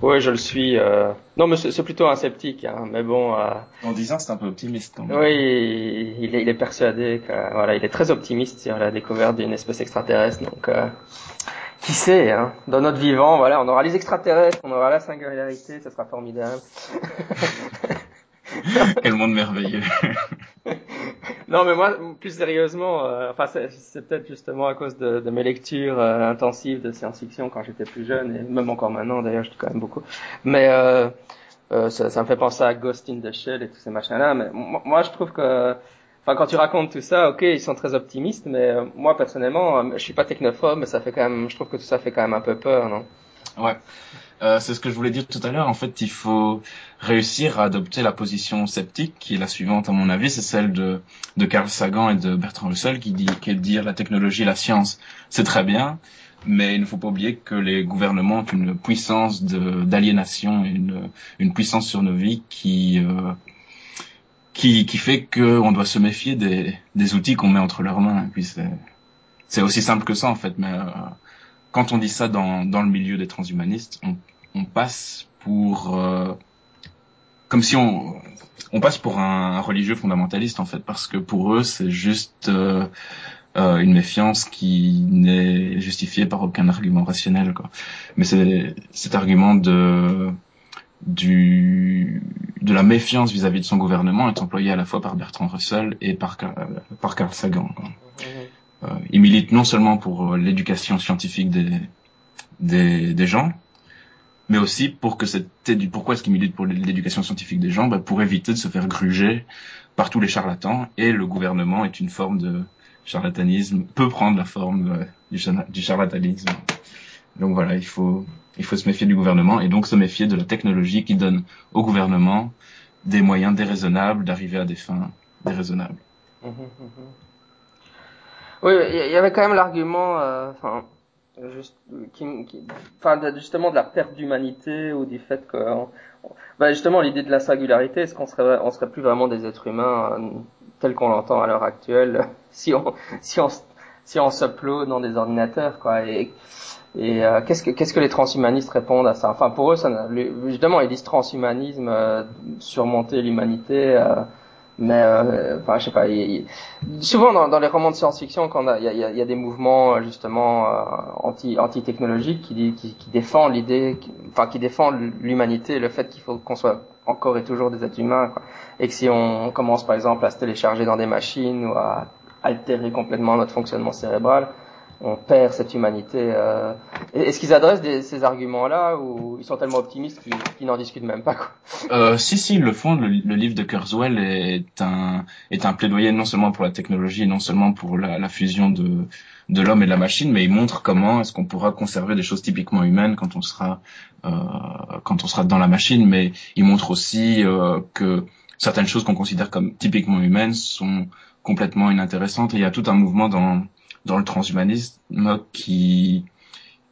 Oui, je le suis. Euh... Non, mais c'est plutôt un sceptique, hein. mais bon. Euh... En disant, c'est un peu optimiste. Quand même. Oui, il est, il est persuadé que, voilà, il est très optimiste sur la découverte d'une espèce extraterrestre. Donc, euh... qui sait, hein. Dans notre vivant, voilà, on aura les extraterrestres, on aura la singularité, ça sera formidable. Quel monde merveilleux. non, mais moi, plus sérieusement, euh, enfin, c'est peut-être justement à cause de, de mes lectures euh, intensives de science-fiction quand j'étais plus jeune, et même encore maintenant, d'ailleurs, je dis quand même beaucoup. Mais euh, euh, ça, ça, me fait penser à Ghost in the Shell et tous ces machins-là. Mais moi, je trouve que, enfin, quand tu racontes tout ça, ok, ils sont très optimistes, mais moi, personnellement, je suis pas technophobe, mais ça fait quand même, je trouve que tout ça fait quand même un peu peur, non? Ouais. Euh, c'est ce que je voulais dire tout à l'heure. En fait, il faut réussir à adopter la position sceptique, qui est la suivante à mon avis, c'est celle de, de Carl Sagan et de Bertrand Russell, qui dit, qui est de dire la technologie, la science, c'est très bien, mais il ne faut pas oublier que les gouvernements ont une puissance d'aliénation, une, une puissance sur nos vies qui euh, qui, qui fait qu'on doit se méfier des, des outils qu'on met entre leurs mains. Et puis c'est aussi simple que ça en fait, mais euh, quand on dit ça dans, dans le milieu des transhumanistes, on, passe pour euh, comme si on on passe pour un, religieux fondamentaliste en fait, parce que pour eux c'est juste euh, euh, une méfiance qui n'est justifiée par aucun argument rationnel quoi. Mais c'est cet argument de du de la méfiance vis-à-vis de son gouvernement est employé à la fois par Bertrand Russell et par par Carl Sagan. Euh, il milite non seulement pour euh, l'éducation scientifique des, des, des, gens, mais aussi pour que cette pourquoi est-ce qu'il milite pour l'éducation scientifique des gens? Bah Pour éviter de se faire gruger par tous les charlatans, et le gouvernement est une forme de charlatanisme, peut prendre la forme euh, du, charlatanisme. Donc voilà, il faut il faut se méfier du gouvernement et donc se méfier de la technologie qui donne au gouvernement des moyens déraisonnables d'arriver à des fins déraisonnables. Mmh, mmh, mmh. Oui, il y avait quand même l'argument, euh, enfin, justement de la perte d'humanité ou du fait que, bah, justement l'idée de la singularité, est-ce qu'on serait, on serait plus vraiment des êtres humains euh, tels qu'on l'entend à l'heure actuelle si on, si on, si on s'upload dans des ordinateurs, quoi. Et, euh, qu'est-ce que les transhumanistes répondent à ça? Enfin, pour eux, ça, justement, ils disent transhumanisme, surmonter l'humanité. Mais euh, enfin, je sais pas. souvent dans, dans, les romans de science-fiction, quand il y a, y, y a, des mouvements euh, justement euh, anti anti technologiques qui, qui, qui défendent l'idée, enfin qui défendent l'humanité, le fait qu'il faut qu'on soit encore et toujours des êtres humains, quoi. et que si on commence par exemple à se télécharger dans des machines ou à altérer complètement notre fonctionnement cérébral, on perd cette humanité. Euh... Est-ce qu'ils adressent des, ces arguments-là ou ils sont tellement optimistes qu'ils n'en discutent même pas quoi? Euh, Si, si, ils le font. Le, le, livre de Kurzweil est un, est un plaidoyer non seulement pour la technologie, non seulement pour la, la fusion de, de l'homme et de la machine, mais il montre comment est-ce qu'on pourra conserver des choses typiquement humaines quand on sera, euh, quand on sera dans la machine. Mais il montre aussi euh, que certaines choses qu'on considère comme typiquement humaines sont complètement inintéressantes. Et il y a tout un mouvement dans dans le transhumanisme qui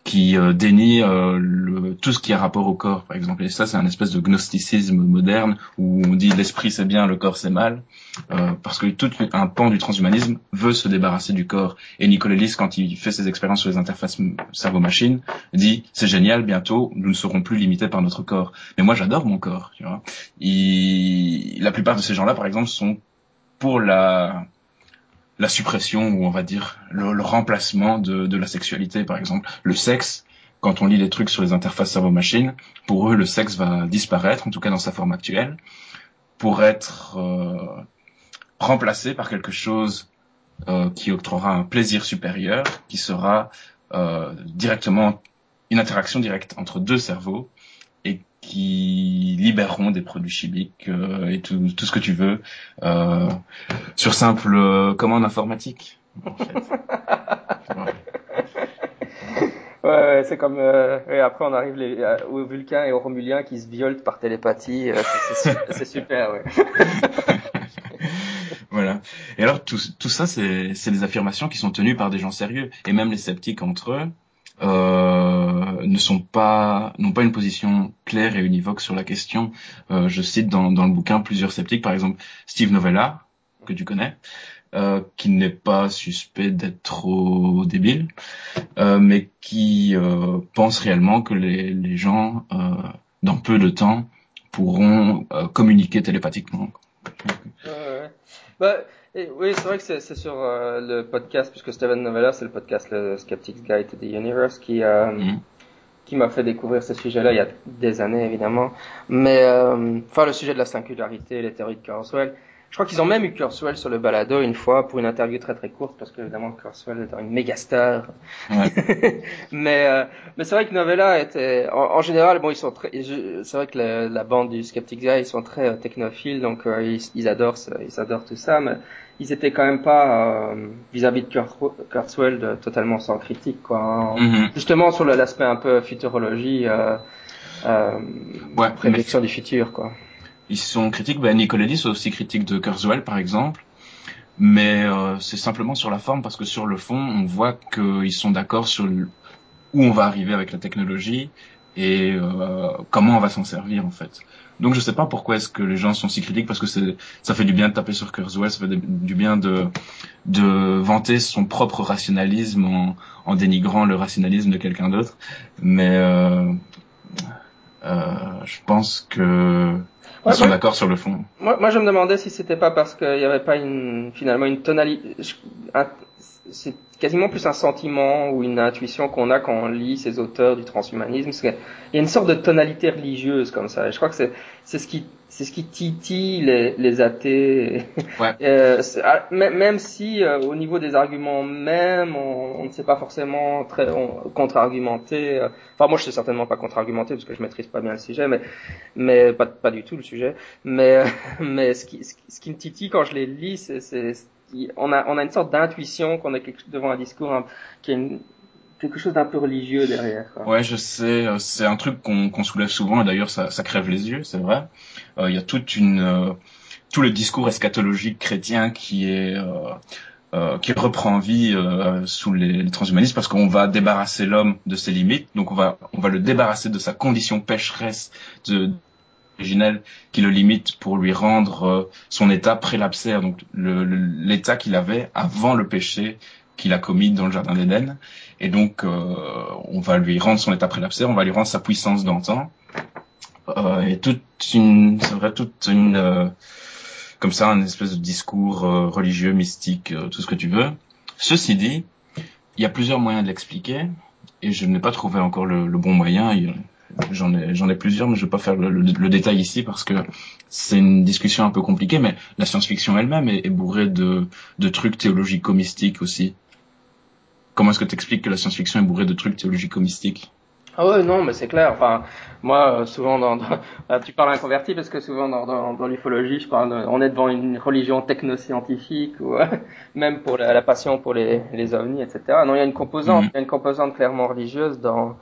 qui euh, dénie euh, tout ce qui a rapport au corps, par exemple. Et ça, c'est un espèce de gnosticisme moderne où on dit l'esprit c'est bien, le corps c'est mal, euh, parce que tout un pan du transhumanisme veut se débarrasser du corps. Et Nicolas Ellis, quand il fait ses expériences sur les interfaces cerveau-machine, dit c'est génial, bientôt nous ne serons plus limités par notre corps. Mais moi, j'adore mon corps. Tu vois. Il, la plupart de ces gens-là, par exemple, sont pour la la suppression ou on va dire le, remplacement de, de, la sexualité par exemple. Le sexe quand on lit des trucs sur les interfaces cerveau-machine pour eux le sexe va disparaître en tout cas dans sa forme actuelle pour être euh, remplacé par quelque chose euh, qui octroiera un plaisir supérieur qui sera euh, directement une interaction directe entre deux cerveaux qui libéreront des produits chimiques euh, et tout, tout, ce que tu veux euh, sur simple euh, commande informatique. En fait. ouais. ouais, c'est comme et après on arrive les, aux Vulcains et aux Romuliens qui se violent par télépathie. c'est super, ouais. voilà. Et alors tout, tout ça, c'est des affirmations qui sont tenues par des gens sérieux et même les sceptiques entre eux ne sont pas n'ont pas une position claire et univoque sur la question. Euh, je cite dans, dans le bouquin plusieurs sceptiques, par exemple Steve Novella que tu connais, euh, qui n'est pas suspect d'être trop débile, euh, mais qui euh, pense réellement que les, les gens euh, dans peu de temps pourront communiquer télépathiquement. Bah, oui, c'est vrai que c'est sur euh, le podcast, puisque Steven Novella, c'est le podcast le Skeptic's Guide to the Universe, qui, euh, mm. qui m'a fait découvrir ce sujet-là il y a des années, évidemment. Mais, euh, enfin, le sujet de la singularité, les théories de Kurzweil. Je crois qu'ils ont même eu Kurzweil sur le balado une fois pour une interview très très courte parce que évidemment Kurzweil est une méga star. Ouais. mais euh, mais c'est vrai que Novella était en, général bon ils sont très c'est vrai que la, la, bande du Skeptic Guy ils sont très euh, technophiles donc euh, ils, ils, adorent ils adorent tout ça mais ils étaient quand même pas euh, vis-à-vis de Kurzweil de, totalement sans critique quoi. Hein. Mm-hmm. Justement sur l'aspect un peu futurologie euh, ouais, prédiction du futur quoi ils sont critiques. Ben, Nicolas est aussi critique de Kurzweil, par exemple. Mais euh, c'est simplement sur la forme, parce que sur le fond, on voit qu'ils sont d'accord sur où on va arriver avec la technologie et euh, comment on va s'en servir, en fait. Donc je sais pas pourquoi est-ce que les gens sont si critiques, parce que ça fait du bien de taper sur Kurzweil, ça fait du bien de, de vanter son propre rationalisme en, en dénigrant le rationalisme de quelqu'un d'autre. Mais euh, je pense que ils sont d'accord sur le fond. Moi, moi, je me demandais si c'était pas parce qu'il n'y avait pas une, finalement une tonalité. C'est quasiment plus un sentiment ou une intuition qu'on a quand on lit ces auteurs du transhumanisme. Il y a une sorte de tonalité religieuse comme ça. Et je crois que c'est c'est ce qui c'est ce qui titille les, les athées. Ouais. euh, ah, même si euh, au niveau des arguments même, on, on ne sait pas forcément très contre-argumenter. Euh, enfin, moi, je sais certainement pas contre-argumenter parce que je maîtrise pas bien le sujet, mais mais pas pas du tout le sujet. Mais mais ce qui ce qui me titille quand je les lis, c'est on a on a une sorte d'intuition qu'on est devant un discours qui est une, quelque chose d'un peu religieux derrière. Quoi. Ouais, je sais. Euh, c'est un truc qu'on soulève souvent et d'ailleurs ça, ça crève les yeux, c'est vrai. Il y a toute une tout le discours eschatologique chrétien qui est euh, qui reprend vie euh, sous les, les, transhumanistes parce qu'on va débarrasser l'homme de ses limites, donc on va on va le débarrasser de sa condition pécheresse de, originelle qui le limite pour lui rendre euh, son état prélapsaire, donc l'état qu'il avait avant le péché qu'il a commis dans le jardin d'Éden. Et donc on va lui rendre son état prélapsaire, on va lui rendre sa puissance d'antan. et toute une, c'est vrai, toute une comme ça un espèce de discours euh, religieux, mystique, euh, tout ce que tu veux. Ceci dit, il y a plusieurs moyens de l'expliquer et je n'ai pas trouvé encore le, bon moyen. J'en ai, j'en ai plusieurs, mais je vais pas faire le, détail ici parce que c'est une discussion un peu compliquée. Mais la science-fiction elle-même est, bourrée de, de trucs théologico-mystiques aussi. Comment est-ce que tu expliques que la science-fiction est bourrée de trucs théologico-mystiques ah ouais, non, mais c'est clair. Enfin, moi, euh, souvent, dans, dans tu parles converti parce que souvent dans, dans, dans l'ufologie, je parle, on est devant une religion technoscientifique ou même pour la, passion pour les, les ovnis, etc. Non, il y a une composante, mhm. il y a une composante clairement religieuse dans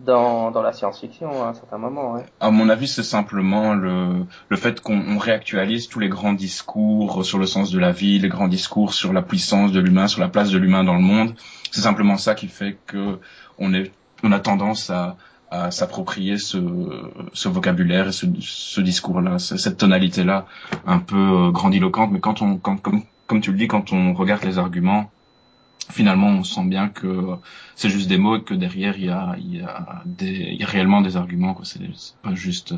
dans, dans la science-fiction à un certain moment. Ouais. À mon avis, c'est simplement le, le fait qu'on réactualise tous les grands discours sur le sens de la vie, les grands discours sur la puissance de l'humain, sur la place de l'humain dans le monde. C'est simplement ça qui fait que on est on a tendance à, à s'approprier ce, ce, vocabulaire et ce, ce discours-là, cette tonalité-là, un peu euh, grandiloquente. Mais quand on, quand, comme, comme tu le dis, quand on regarde les arguments, finalement, on sent bien que c'est juste des mots et que derrière il y a, il y a, des, il y a réellement des arguments. C'est, pas juste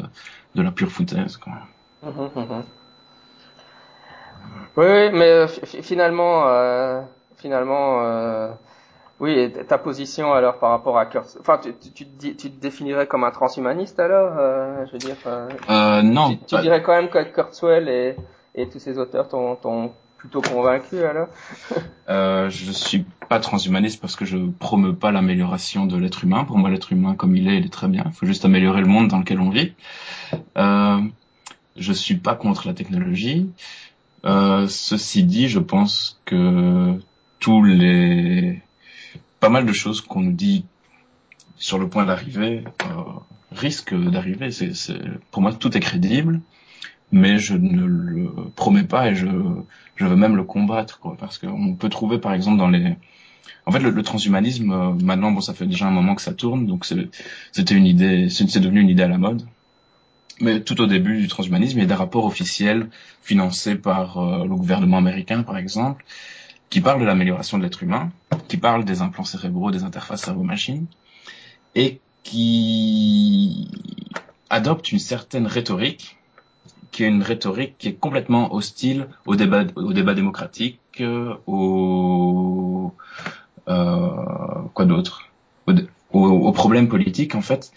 de la pure foutaise. Quoi. Mmh, mmh, mmh. Oui, mais euh, finalement, euh, finalement. Euh oui, ta position alors par rapport à Kurt, enfin tu, tu, tu, te définirais comme un transhumaniste alors, euh, je veux dire. Euh, euh non. Tu, dirais quand même que Kurzweil et, et tous ces auteurs t'ont plutôt convaincu alors euh, Je suis pas transhumaniste parce que je promeux pas l'amélioration de l'être humain. Pour moi, l'être humain comme il est, il est très bien. Il faut juste améliorer le monde dans lequel on vit. Euh, je suis pas contre la technologie. Euh, ceci dit, je pense que tous les pas mal de choses qu'on nous dit sur le point d'arriver euh, risquent d'arriver. Pour moi, tout est crédible, mais je ne le promets pas et je, je veux même le combattre, quoi, parce qu'on peut trouver, par exemple, dans les en fait, le, transhumanisme, euh, maintenant, bon, ça fait déjà un moment que ça tourne, donc c'était une idée, c'est devenu une idée à la mode. Mais tout au début du transhumanisme, il y a des rapports officiels financés par euh, le gouvernement américain, par exemple, qui parle de l'amélioration de l'être humain, qui parle des implants cérébraux, des interfaces cerveau-machine, et qui adopte une certaine rhétorique, qui est une rhétorique qui est complètement hostile au débat, au débat démocratique, au euh, quoi d'autre, au, problème politique en fait.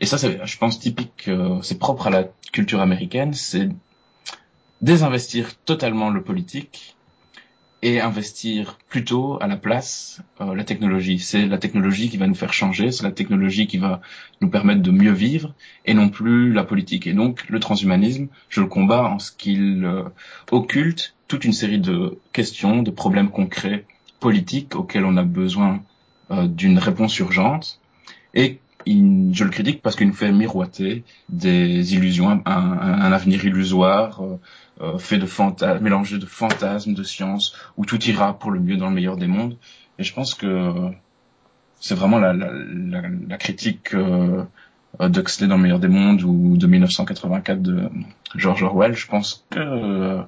Et ça, je pense, typique, euh, c'est propre à la culture américaine, c'est désinvestir totalement le politique et investir plutôt à la place euh, la technologie. C'est la technologie qui va nous faire changer, c'est la technologie qui va nous permettre de mieux vivre et non plus la politique. Et donc le transhumanisme, je le combats en ce qu'il euh, occulte toute une série de questions, de problèmes concrets politiques auxquels on a besoin euh, d'une réponse urgente et je le critique parce qu'il nous fait miroiter des illusions, un, un avenir illusoire, euh, euh, fait de fantasmes, mélangé de fantasmes, de science, où tout ira pour le mieux dans le meilleur des mondes. Et je pense que c'est vraiment la, la, la, critique euh, d'Huxley dans le meilleur des mondes ou de 1984 de George Orwell. Je pense que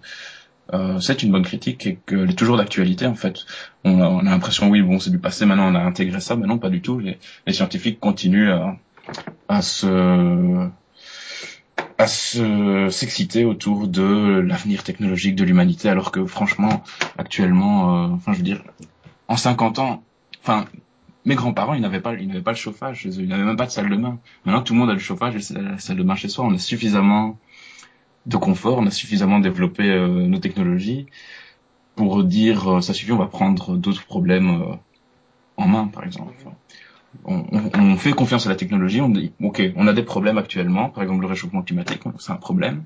euh, c'est une bonne critique et qu'elle est toujours d'actualité en fait. On a, on a l'impression oui bon c'est du passé maintenant on a intégré ça mais non pas du tout. Les, scientifiques continuent à, se à se s'exciter autour de l'avenir technologique de l'humanité alors que franchement actuellement euh, enfin je veux dire en 50 ans enfin mes grands-parents ils n'avaient pas ils n'avaient pas le chauffage chez eux ils n'avaient même pas de salle de bain maintenant tout le monde a le chauffage et la salle de bain chez soi on a suffisamment de confort on a suffisamment développé euh, nos technologies pour dire euh, ça suffit on va prendre d'autres problèmes en main par exemple on, on, fait confiance à la technologie, on dit, ok, on a des problèmes actuellement, par exemple le réchauffement climatique, c'est un problème,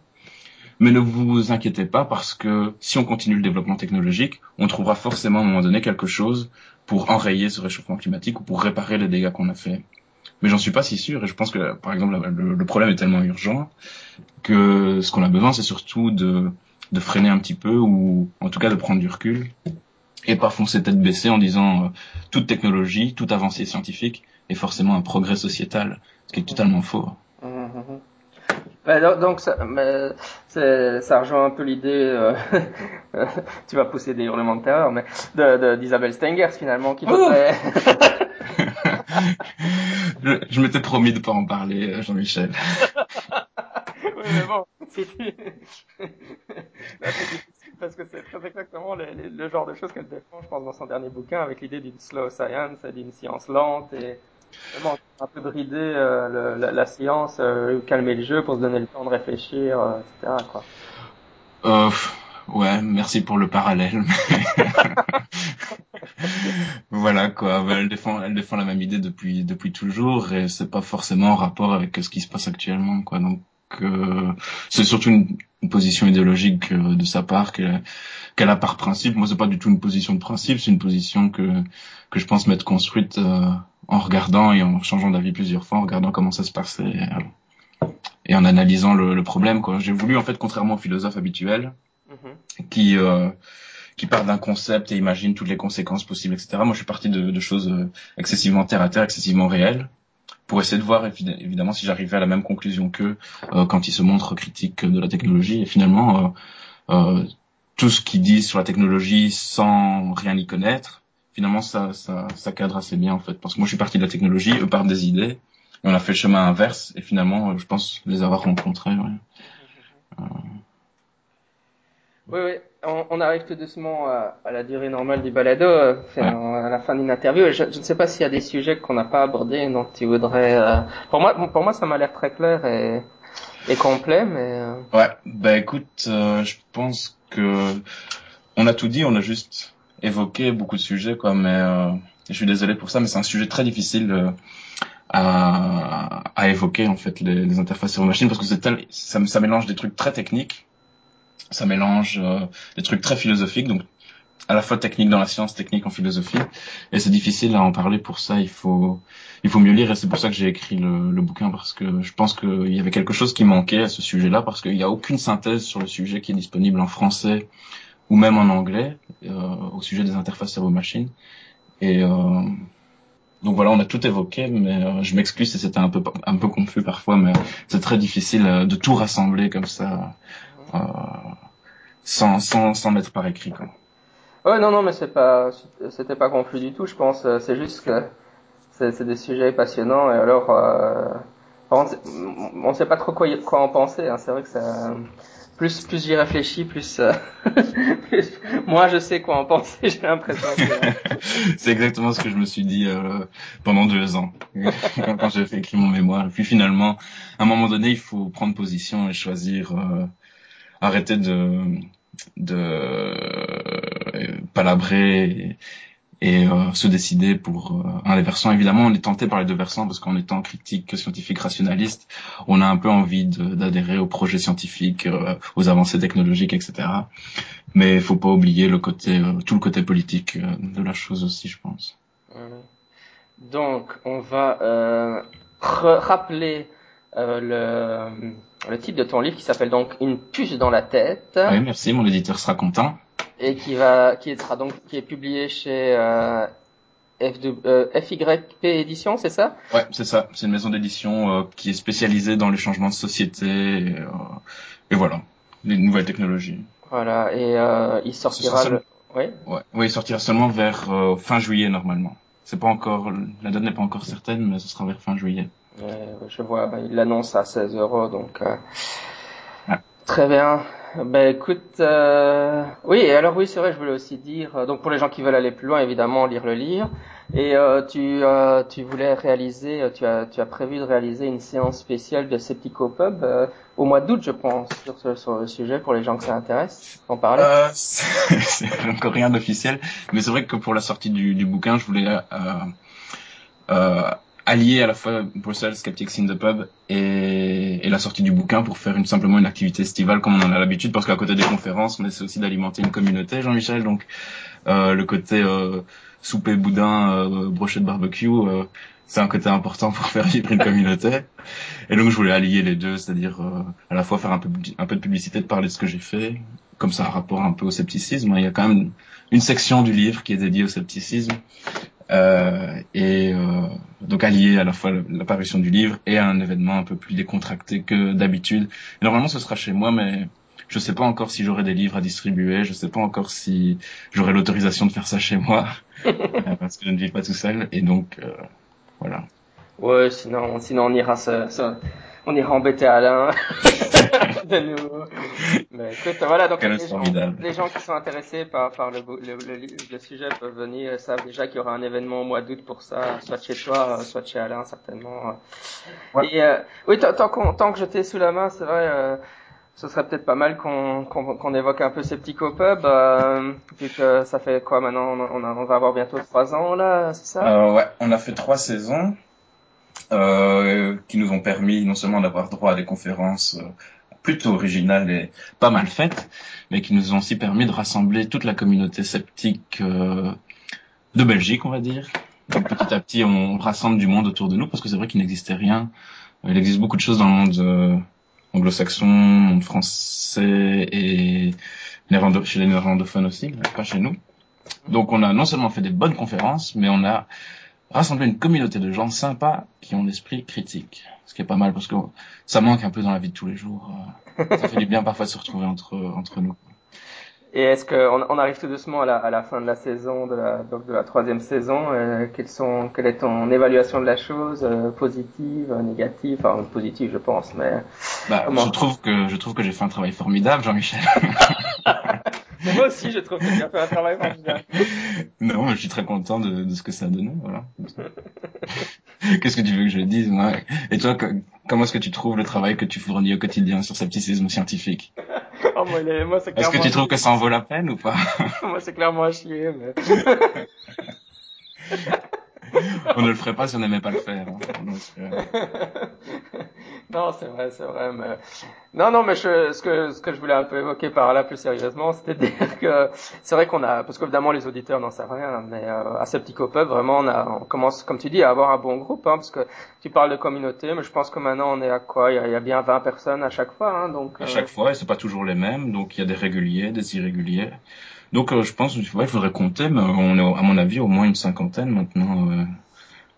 Mais ne vous inquiétez pas parce que si on continue le développement technologique, on trouvera forcément à un moment donné quelque chose pour enrayer ce réchauffement climatique ou pour réparer les dégâts qu'on a fait. Mais j'en suis pas si sûr et je pense que par exemple le, problème est tellement urgent que ce qu'on a besoin c'est surtout de, de freiner un petit peu ou en tout cas de prendre du recul et pas foncer tête baissée en disant euh, toute technologie, toute avancée scientifique est forcément un progrès sociétal, ce qui est totalement faux. Mmh, mmh, mmh. Bah, donc ça, ça rejoint un peu l'idée, euh, tu vas pousser des hurlements de terreur, mais d'Isabelle de, Stengers finalement qui oh je, je m'étais promis de pas en parler, euh, Jean-Michel. oui, mais bon, c'est parce que c'est très exactement le, le genre de choses qu'elle défend, je pense, dans son dernier bouquin, avec l'idée d'une slow science, d'une science lente et Vraiment, un peu brider euh, le, la, la, science, euh, calmer le jeu pour se donner le temps de réfléchir, euh, etc. Quoi. Euh, ouais, merci pour le parallèle. voilà quoi, elle défend, elle défend la même idée depuis depuis toujours et c'est pas forcément en rapport avec ce qui se passe actuellement quoi. Donc euh, c'est surtout une, une, position idéologique de sa part qu'elle a par principe. Moi c'est pas du tout une position de principe, c'est une position que que je pense m'être construite en regardant et en changeant d'avis plusieurs fois, en regardant comment ça se passait et, et en analysant le, le problème. Quoi. J'ai voulu en fait, contrairement aux philosophes habituels, mm-hmm. qui euh, qui partent d'un concept et imaginent toutes les conséquences possibles, etc. Moi, je suis parti de, de choses euh, excessivement terre à terre, excessivement réelles, pour essayer de voir évidemment si j'arrivais à la même conclusion qu'eux euh, quand ils se montrent critiques de la technologie. Et finalement, euh, euh, tout ce qu'ils disent sur la technologie sans rien y connaître, finalement ça, ça, ça cadre assez bien en fait. Parce que moi je suis parti de la technologie, eux partent des idées, et on a fait le chemin inverse, et finalement je pense les avoir rencontrés. Ouais. Euh... Oui, oui, on, on, arrive tout doucement à, à, la durée normale du balado, euh, ouais. à la fin d'une interview. Je, je, ne sais pas s'il y a des sujets qu'on n'a pas abordés dont tu voudrais. Euh... Pour moi, pour moi, ça m'a l'air très clair et, et complet, mais. Euh. Ouais, bah écoute, euh, je pense que on a tout dit, on a juste évoqué beaucoup de sujets, quoi, mais euh, je suis désolé pour ça, mais c'est un sujet très difficile euh, à, à, évoquer en fait les, les interfaces sur machine parce que c'est ça, ça, mélange des trucs très techniques, ça mélange euh, des trucs très philosophiques, donc à la fois technique dans la science, technique en philosophie, et c'est difficile à en parler pour ça. Il faut, il faut mieux lire, et c'est pour ça que j'ai écrit le, le, bouquin parce que je pense qu'il y avait quelque chose qui manquait à ce sujet-là, parce qu'il n'y a aucune synthèse sur le sujet qui est disponible en français ou même en anglais euh, au sujet des interfaces cerveau-machine. Et euh, donc voilà, on a tout évoqué, mais euh, je m'excuse si c'était un peu un peu confus parfois, mais c'est très difficile euh, de tout rassembler comme ça, sans, sans sans mettre par écrit. Quoi. Ouais, non, non, mais c'est pas c'était pas confus du tout. Je pense, c'est juste que c'est des sujets passionnants et alors euh, on sait pas trop quoi, quoi en penser. Hein. C'est vrai que ça plus plus j'y réfléchis, plus, euh, plus, moi je sais quoi en penser. J'ai l'impression. c'est exactement ce que je me suis dit euh, pendant deux ans quand, j'ai fait écrire mon mémoire. Puis finalement, à un moment donné, il faut prendre position et choisir, euh, arrêter de de euh, palabrer et euh, se décider pour euh, un des versants. Évidemment, on est tenté par les deux versants parce qu'en étant critique scientifique rationaliste, on a un peu envie d'adhérer aux projets scientifiques, euh, aux avancées technologiques, etc. Mais il faut pas oublier le côté, euh, tout le côté politique euh, de la chose aussi, je pense. Donc, on va rappeler le, le titre de ton livre qui s'appelle donc Une puce dans la tête. Oui, merci, mon éditeur sera content et qui va qui sera donc qui est publié chez euh, euh, FYP édition, c'est ça? Ouais, c'est ça. C'est une maison d'édition euh, qui est spécialisée dans les changements de société et, euh, et voilà, les nouvelles technologies. Voilà, et euh, il sortira le... Oui. Ouais, ouais, il sortira seulement vers euh, fin juillet normalement. C'est pas encore la date n'est pas encore certaine, mais ce sera vers fin juillet. Je vois, il l'annonce à 16 euros, donc ouais. très bien. Ben écoute, euh... oui, et alors oui, c'est vrai, je voulais aussi dire, euh, donc pour les gens qui veulent aller plus loin, évidemment, lire le livre. Et euh, tu, euh, tu voulais réaliser, euh, tu as, tu as prévu de réaliser une séance spéciale de Septicopub euh, au mois d'août, je pense, sur, ce, sur le sujet, pour les gens que ça intéresse. En parler euh, C'est encore rien d'officiel, mais c'est vrai que pour la sortie du, du bouquin, je voulais allier à la fois Brussels Skeptics in the Pub et, et, la sortie du bouquin pour faire une, simplement une activité estivale comme on en a l'habitude parce qu'à côté des conférences on essaie aussi d'alimenter une communauté Jean-Michel. Donc euh, le côté euh, souper boudin euh, brochette barbecue euh, c'est un côté important pour faire vivre une communauté. Et donc je voulais allier les deux c'est-à-dire euh, à la fois faire un peu un peu de publicité de parler de ce que j'ai fait comme ça un rapport un peu au scepticisme. Il y a quand même une section du livre qui est dédiée au scepticisme et euh, donc allié à la fois l'apparition du livre et à un événement un peu plus décontracté que d'habitude. Normalement, ce sera chez moi, mais je sais pas encore si j'aurai des livres à distribuer. Je sais pas encore si j'aurai l'autorisation de faire ça chez moi euh, parce que je ne vis pas tout seul. Et donc euh, voilà. Ouais, sinon, sinon on ira se, se, on ira embêter Alain de nouveau. Mais écoute, voilà, donc les gens, les gens, qui sont intéressés par, par le, le, le, sujet peuvent venir, savent déjà qu'il y aura un événement au mois d'août pour ça, soit chez toi, soit chez Alain, certainement. Ouais. Et euh, oui, tant, qu'on, tant que j'étais sous la main, c'est vrai, euh, ce serait peut-être pas mal qu'on, qu'on, évoque un peu ces petits co-pubs, euh, vu que ça fait quoi maintenant, on, a, on va avoir bientôt trois ans là, c'est ça? Euh, Ouais, on a fait trois saisons qui nous ont permis non seulement d'avoir droit à des conférences euh, plutôt originales et pas mal faites, mais qui nous ont aussi permis de rassembler toute la communauté sceptique euh, de Belgique, on va dire. Donc petit à petit, on rassemble du monde autour de nous parce que c'est vrai qu'il n'existait rien. Il existe beaucoup de choses dans le monde euh, anglo-saxon, monde français et chez les néerlandophones aussi, pas chez nous. Donc on a non seulement fait des bonnes conférences, mais on a rassembler une communauté de gens sympas qui ont l'esprit critique. Ce qui est pas mal parce que ça manque un peu dans la vie de tous les jours. Euh, ça fait du bien parfois de se retrouver entre, entre nous. Et est-ce qu'on on arrive tout doucement à la, à la, fin de la saison, de la, donc de la troisième saison euh, quelles sont, Quelle est ton évaluation de la chose euh, Positive, négative Enfin, positive, je pense, mais... Bah, je trouve que je trouve que j'ai fait un travail formidable, Jean-Michel. moi aussi, je trouve que tu as fait un travail formidable. Non, je suis très content de, de ce que ça a donné, voilà. Qu'est-ce que tu veux que je dise, moi? Et toi, comment est-ce que tu trouves le travail que tu fournis au quotidien sur scepticisme scientifique? Oh, moi, moi c'est Est-ce que tu trouves que ça en vaut la peine ou pas? Moi, c'est clairement à chier, mais... on ne le ferait pas si on n'aimait pas le faire. Hein. Euh, non, c'est vrai, c'est vrai. Mais... Non, non, mais je, ce que ce que je voulais un peu évoquer par là plus sérieusement, c'était de dire que c'est vrai qu'on a, parce qu'évidemment les auditeurs n'en savent rien, mais euh, à Septico Pub, vraiment, on, a, on commence, comme tu dis, à avoir un bon groupe, hein, parce que tu parles de communauté, mais je pense que maintenant on est à quoi? Il y, a, il y a bien 20 personnes à chaque fois, hein, donc. À chaque euh, fois, et c'est pas toujours les mêmes, donc il y a des réguliers, des irréguliers. Donc euh, je pense, ouais, il faudrait compter, mais on est à mon avis au moins une cinquantaine maintenant euh,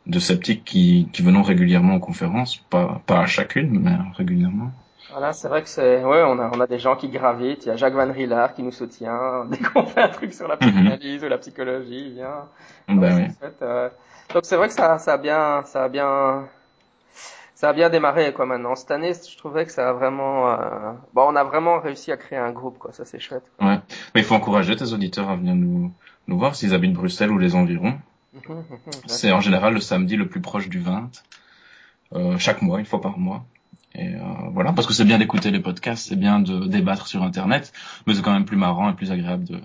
de sceptiques qui, qui venons régulièrement aux conférences, pas, pas à chacune, mais régulièrement. Voilà, c'est vrai que c'est, ouais, on a, on a des gens qui gravitent. Il y a Jacques Van Rillard qui nous soutient. Dès qu'on fait un truc sur la mhm. psychanalyse ou la psychologie, il vient. Ben oui. Euh, donc c'est vrai que ça, ça a bien, ça a bien, ça a bien démarré quoi maintenant. Cette année, je trouvais que ça a vraiment, euh... bon, on a vraiment réussi à créer un groupe quoi. Ça c'est chouette. Quoi. Ouais, mais il faut encourager tes auditeurs à venir nous nous voir s'ils habitent Bruxelles ou les environs. C'est en général le samedi le plus proche du 20, euh, chaque mois, une fois par mois. Et euh, voilà, parce que c'est bien d'écouter les podcasts, c'est bien de débattre sur Internet, mais c'est quand même plus marrant et plus agréable de,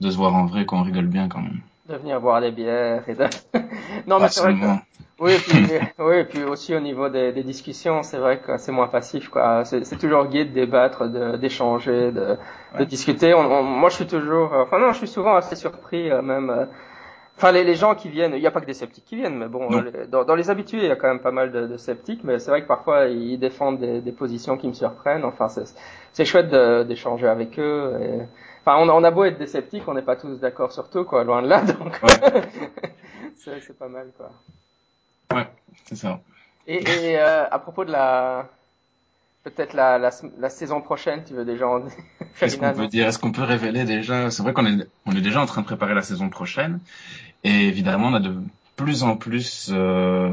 de se voir en vrai quand on rigole bien quand même. De venir boire des bières et de... non, mais c'est vrai que oui, et puis, oui, et puis aussi au niveau des, des discussions, c'est vrai que c'est moins passif, quoi. C'est toujours gai de débattre, d'échanger, de, de, discuter. On, moi, je suis toujours, euh, enfin non, je suis souvent assez surpris, euh, même. Euh, enfin, les, les, gens qui viennent, il n'y a pas que des sceptiques qui viennent, mais bon, dans, dans, les habitués, il y a quand même pas mal de, de sceptiques, mais c'est vrai que parfois ils défendent des, des positions qui me surprennent. Enfin, c'est chouette d'échanger avec eux. Et... Enfin, on, on, a beau être des sceptiques, on n'est pas tous d'accord sur tout, quoi, loin de là, donc ouais. c'est pas mal, quoi. Ouais, c'est ça. Et, et euh, à propos de la peut-être la, la, la, saison prochaine, tu veux déjà en Qu'est-ce qu'on peut dire? Est-ce qu'on peut révéler déjà? C'est vrai qu'on est on est déjà en train de préparer la saison prochaine et évidemment on a de plus en plus euh,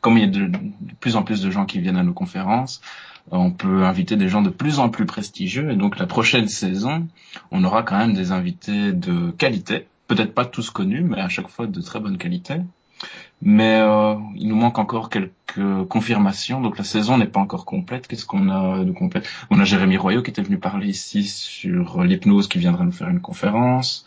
comme il y a de, de, plus en plus de gens qui viennent à nos conférences, on peut inviter des gens de plus en plus prestigieux et donc la prochaine saison, on aura quand même des invités de qualité, peut-être pas tous connus mais à chaque fois de très bonne qualité. Mais euh, il nous manque encore quelques confirmations. Donc la saison n'est pas encore complète. Qu'est-ce qu'on a de complète? On a Jérémy Royaux qui était venu parler ici sur l'hypnose, qui viendra nous faire une conférence.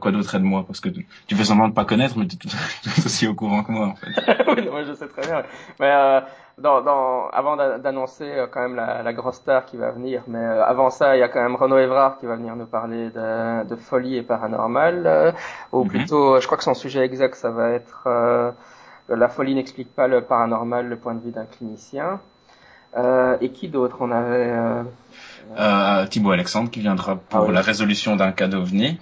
Quoi d'autre aide-moi parce que tu fais semblant de pas connaître mais tu es aussi au courant que moi en fait. oui, moi je sais très bien. Mais euh, dans, dans, avant d'annoncer euh, quand même la, la, grosse star qui va venir, mais euh, avant ça, il y a quand même Renaud Evrard qui va venir nous parler de, de folie et paranormal, euh, ou mhm. plutôt, je crois que son sujet exact, ça va être la folie n'explique pas le paranormal, le point de vue d'un clinicien. et qui d'autre? On avait euh, Thibaut Alexandre qui viendra pour ah la résolution d'un cas d'OVNI.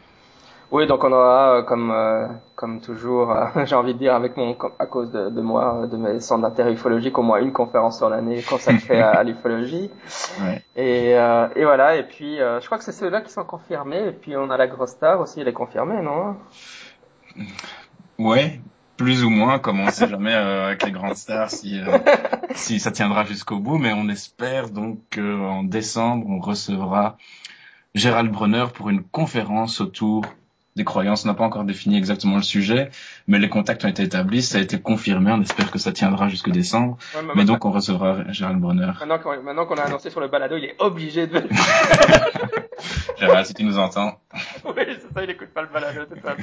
Oui, donc on aura, euh, comme euh, comme toujours, euh, j'ai envie de dire, avec mon à cause de, de moi, de mes centres d'intérêt ufologique, au moins une conférence sur l'année consacrée à, l'ufologie. Ouais. Et, et voilà. Et puis, je crois que c'est ceux-là qui sont confirmés. Et puis on a la grosse star aussi, elle est confirmée, non? Ouais, plus ou moins, comme on sait jamais avec les grandes stars si si ça tiendra jusqu'au bout. Mais on espère donc qu'en décembre, on recevra Gérald Brunner pour une conférence autour des croyances. On n'a pas encore défini exactement le sujet, mais les contacts ont été établis, ça a été confirmé. On espère que ça tiendra jusque décembre. mais, donc, on recevra Gérald Brunner. Maintenant qu'on a annoncé sur le balado, il est obligé de venir. Gérald, si tu nous entends. oui, c'est ça, il écoute pas le balado toute façon.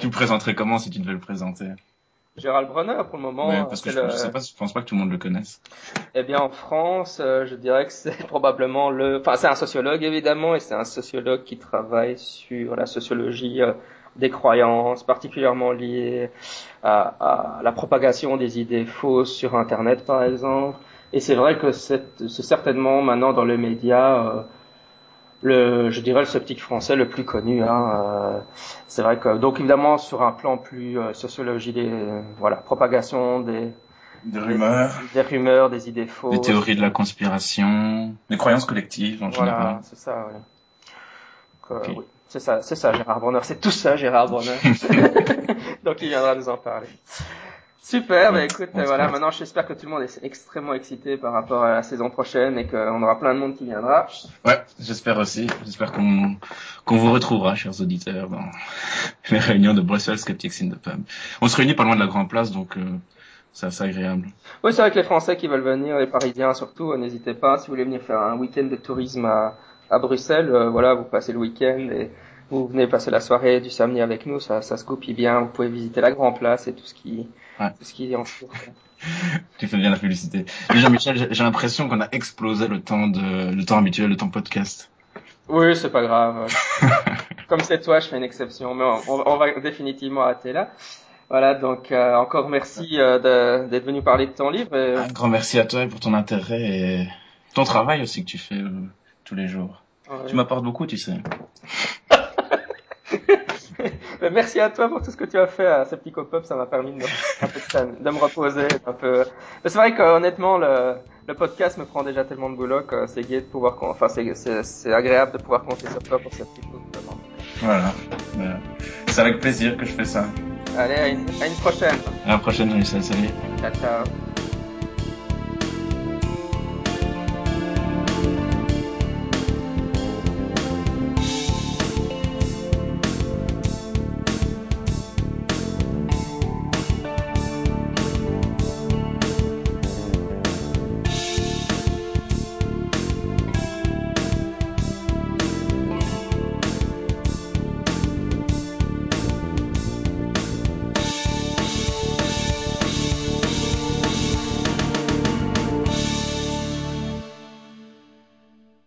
tu le présenterais comment si tu devais le présenter? Gérald Brunner pour le moment. Ouais, parce que je, sais pas, je pense pas que tout le monde le connaisse. Eh bien, en France, euh, je dirais que c'est probablement le, enfin, c'est un sociologue évidemment, et c'est un sociologue qui travaille sur la sociologie euh, des croyances, particulièrement liées à, à, la propagation des idées fausses sur Internet, par exemple. Et c'est vrai que c'est certainement maintenant dans les médias euh, le, je dirais le sceptique français le plus connu. Hein, euh, c'est vrai que donc évidemment sur un plan plus euh, sociologie des voilà propagation des des rumeurs, des, rumeurs, des idées fausses, des théories de la conspiration, des croyances collectives en voilà, général. c'est ça. Euh, oui. C'est ça, c'est ça, Gérard Bonheur. C'est tout ça, Gérard Bonheur. donc il viendra nous en parler. Super, bah écoute, voilà, maintenant j'espère que tout le monde est extrêmement excité par rapport à la saison prochaine et qu'on aura plein de monde qui viendra. Ouais, j'espère aussi. J'espère qu'on qu'on vous retrouvera, chers auditeurs, dans les réunions de Brussels Skeptics in the Pub. On se réunit pas loin de la Grande Place, donc euh, c'est assez agréable. Oui, c'est vrai que les Français qui veulent venir, les Parisiens surtout, euh, n'hésitez pas. Si vous voulez venir faire un week-end de tourisme à, à Bruxelles, euh, voilà, vous passez le week-end et vous venez passer la soirée du samedi avec nous, ça, ça se copie bien. Vous pouvez visiter la Grande Place et tout ce qui Ouais. ce qui est en cours. tu fais bien la publicité. Jean-Michel, j'ai l'impression qu'on a explosé le temps de, le temps habituel, le temps podcast. Oui, c'est pas grave. Comme c'est toi, je fais une exception, mais on, va définitivement arrêter là. Voilà, donc euh, encore merci euh, d'être venu parler de ton livre. Un grand merci à toi pour ton intérêt et ton travail aussi que tu fais euh, tous les jours. Tu m'apportes beaucoup, tu sais. Merci à toi pour tout ce que tu as fait à ce petit Pop, ça m'a permis de, de, me reposer un peu. C'est vrai qu'honnêtement, le, le podcast me prend déjà tellement de boulot que c'est gai de pouvoir, enfin c'est agréable de pouvoir compter sur toi pour ce petit coup. Voilà. C'est avec plaisir que je fais ça. Allez, à une, à une prochaine. À la prochaine, Salut. Ciao, ciao.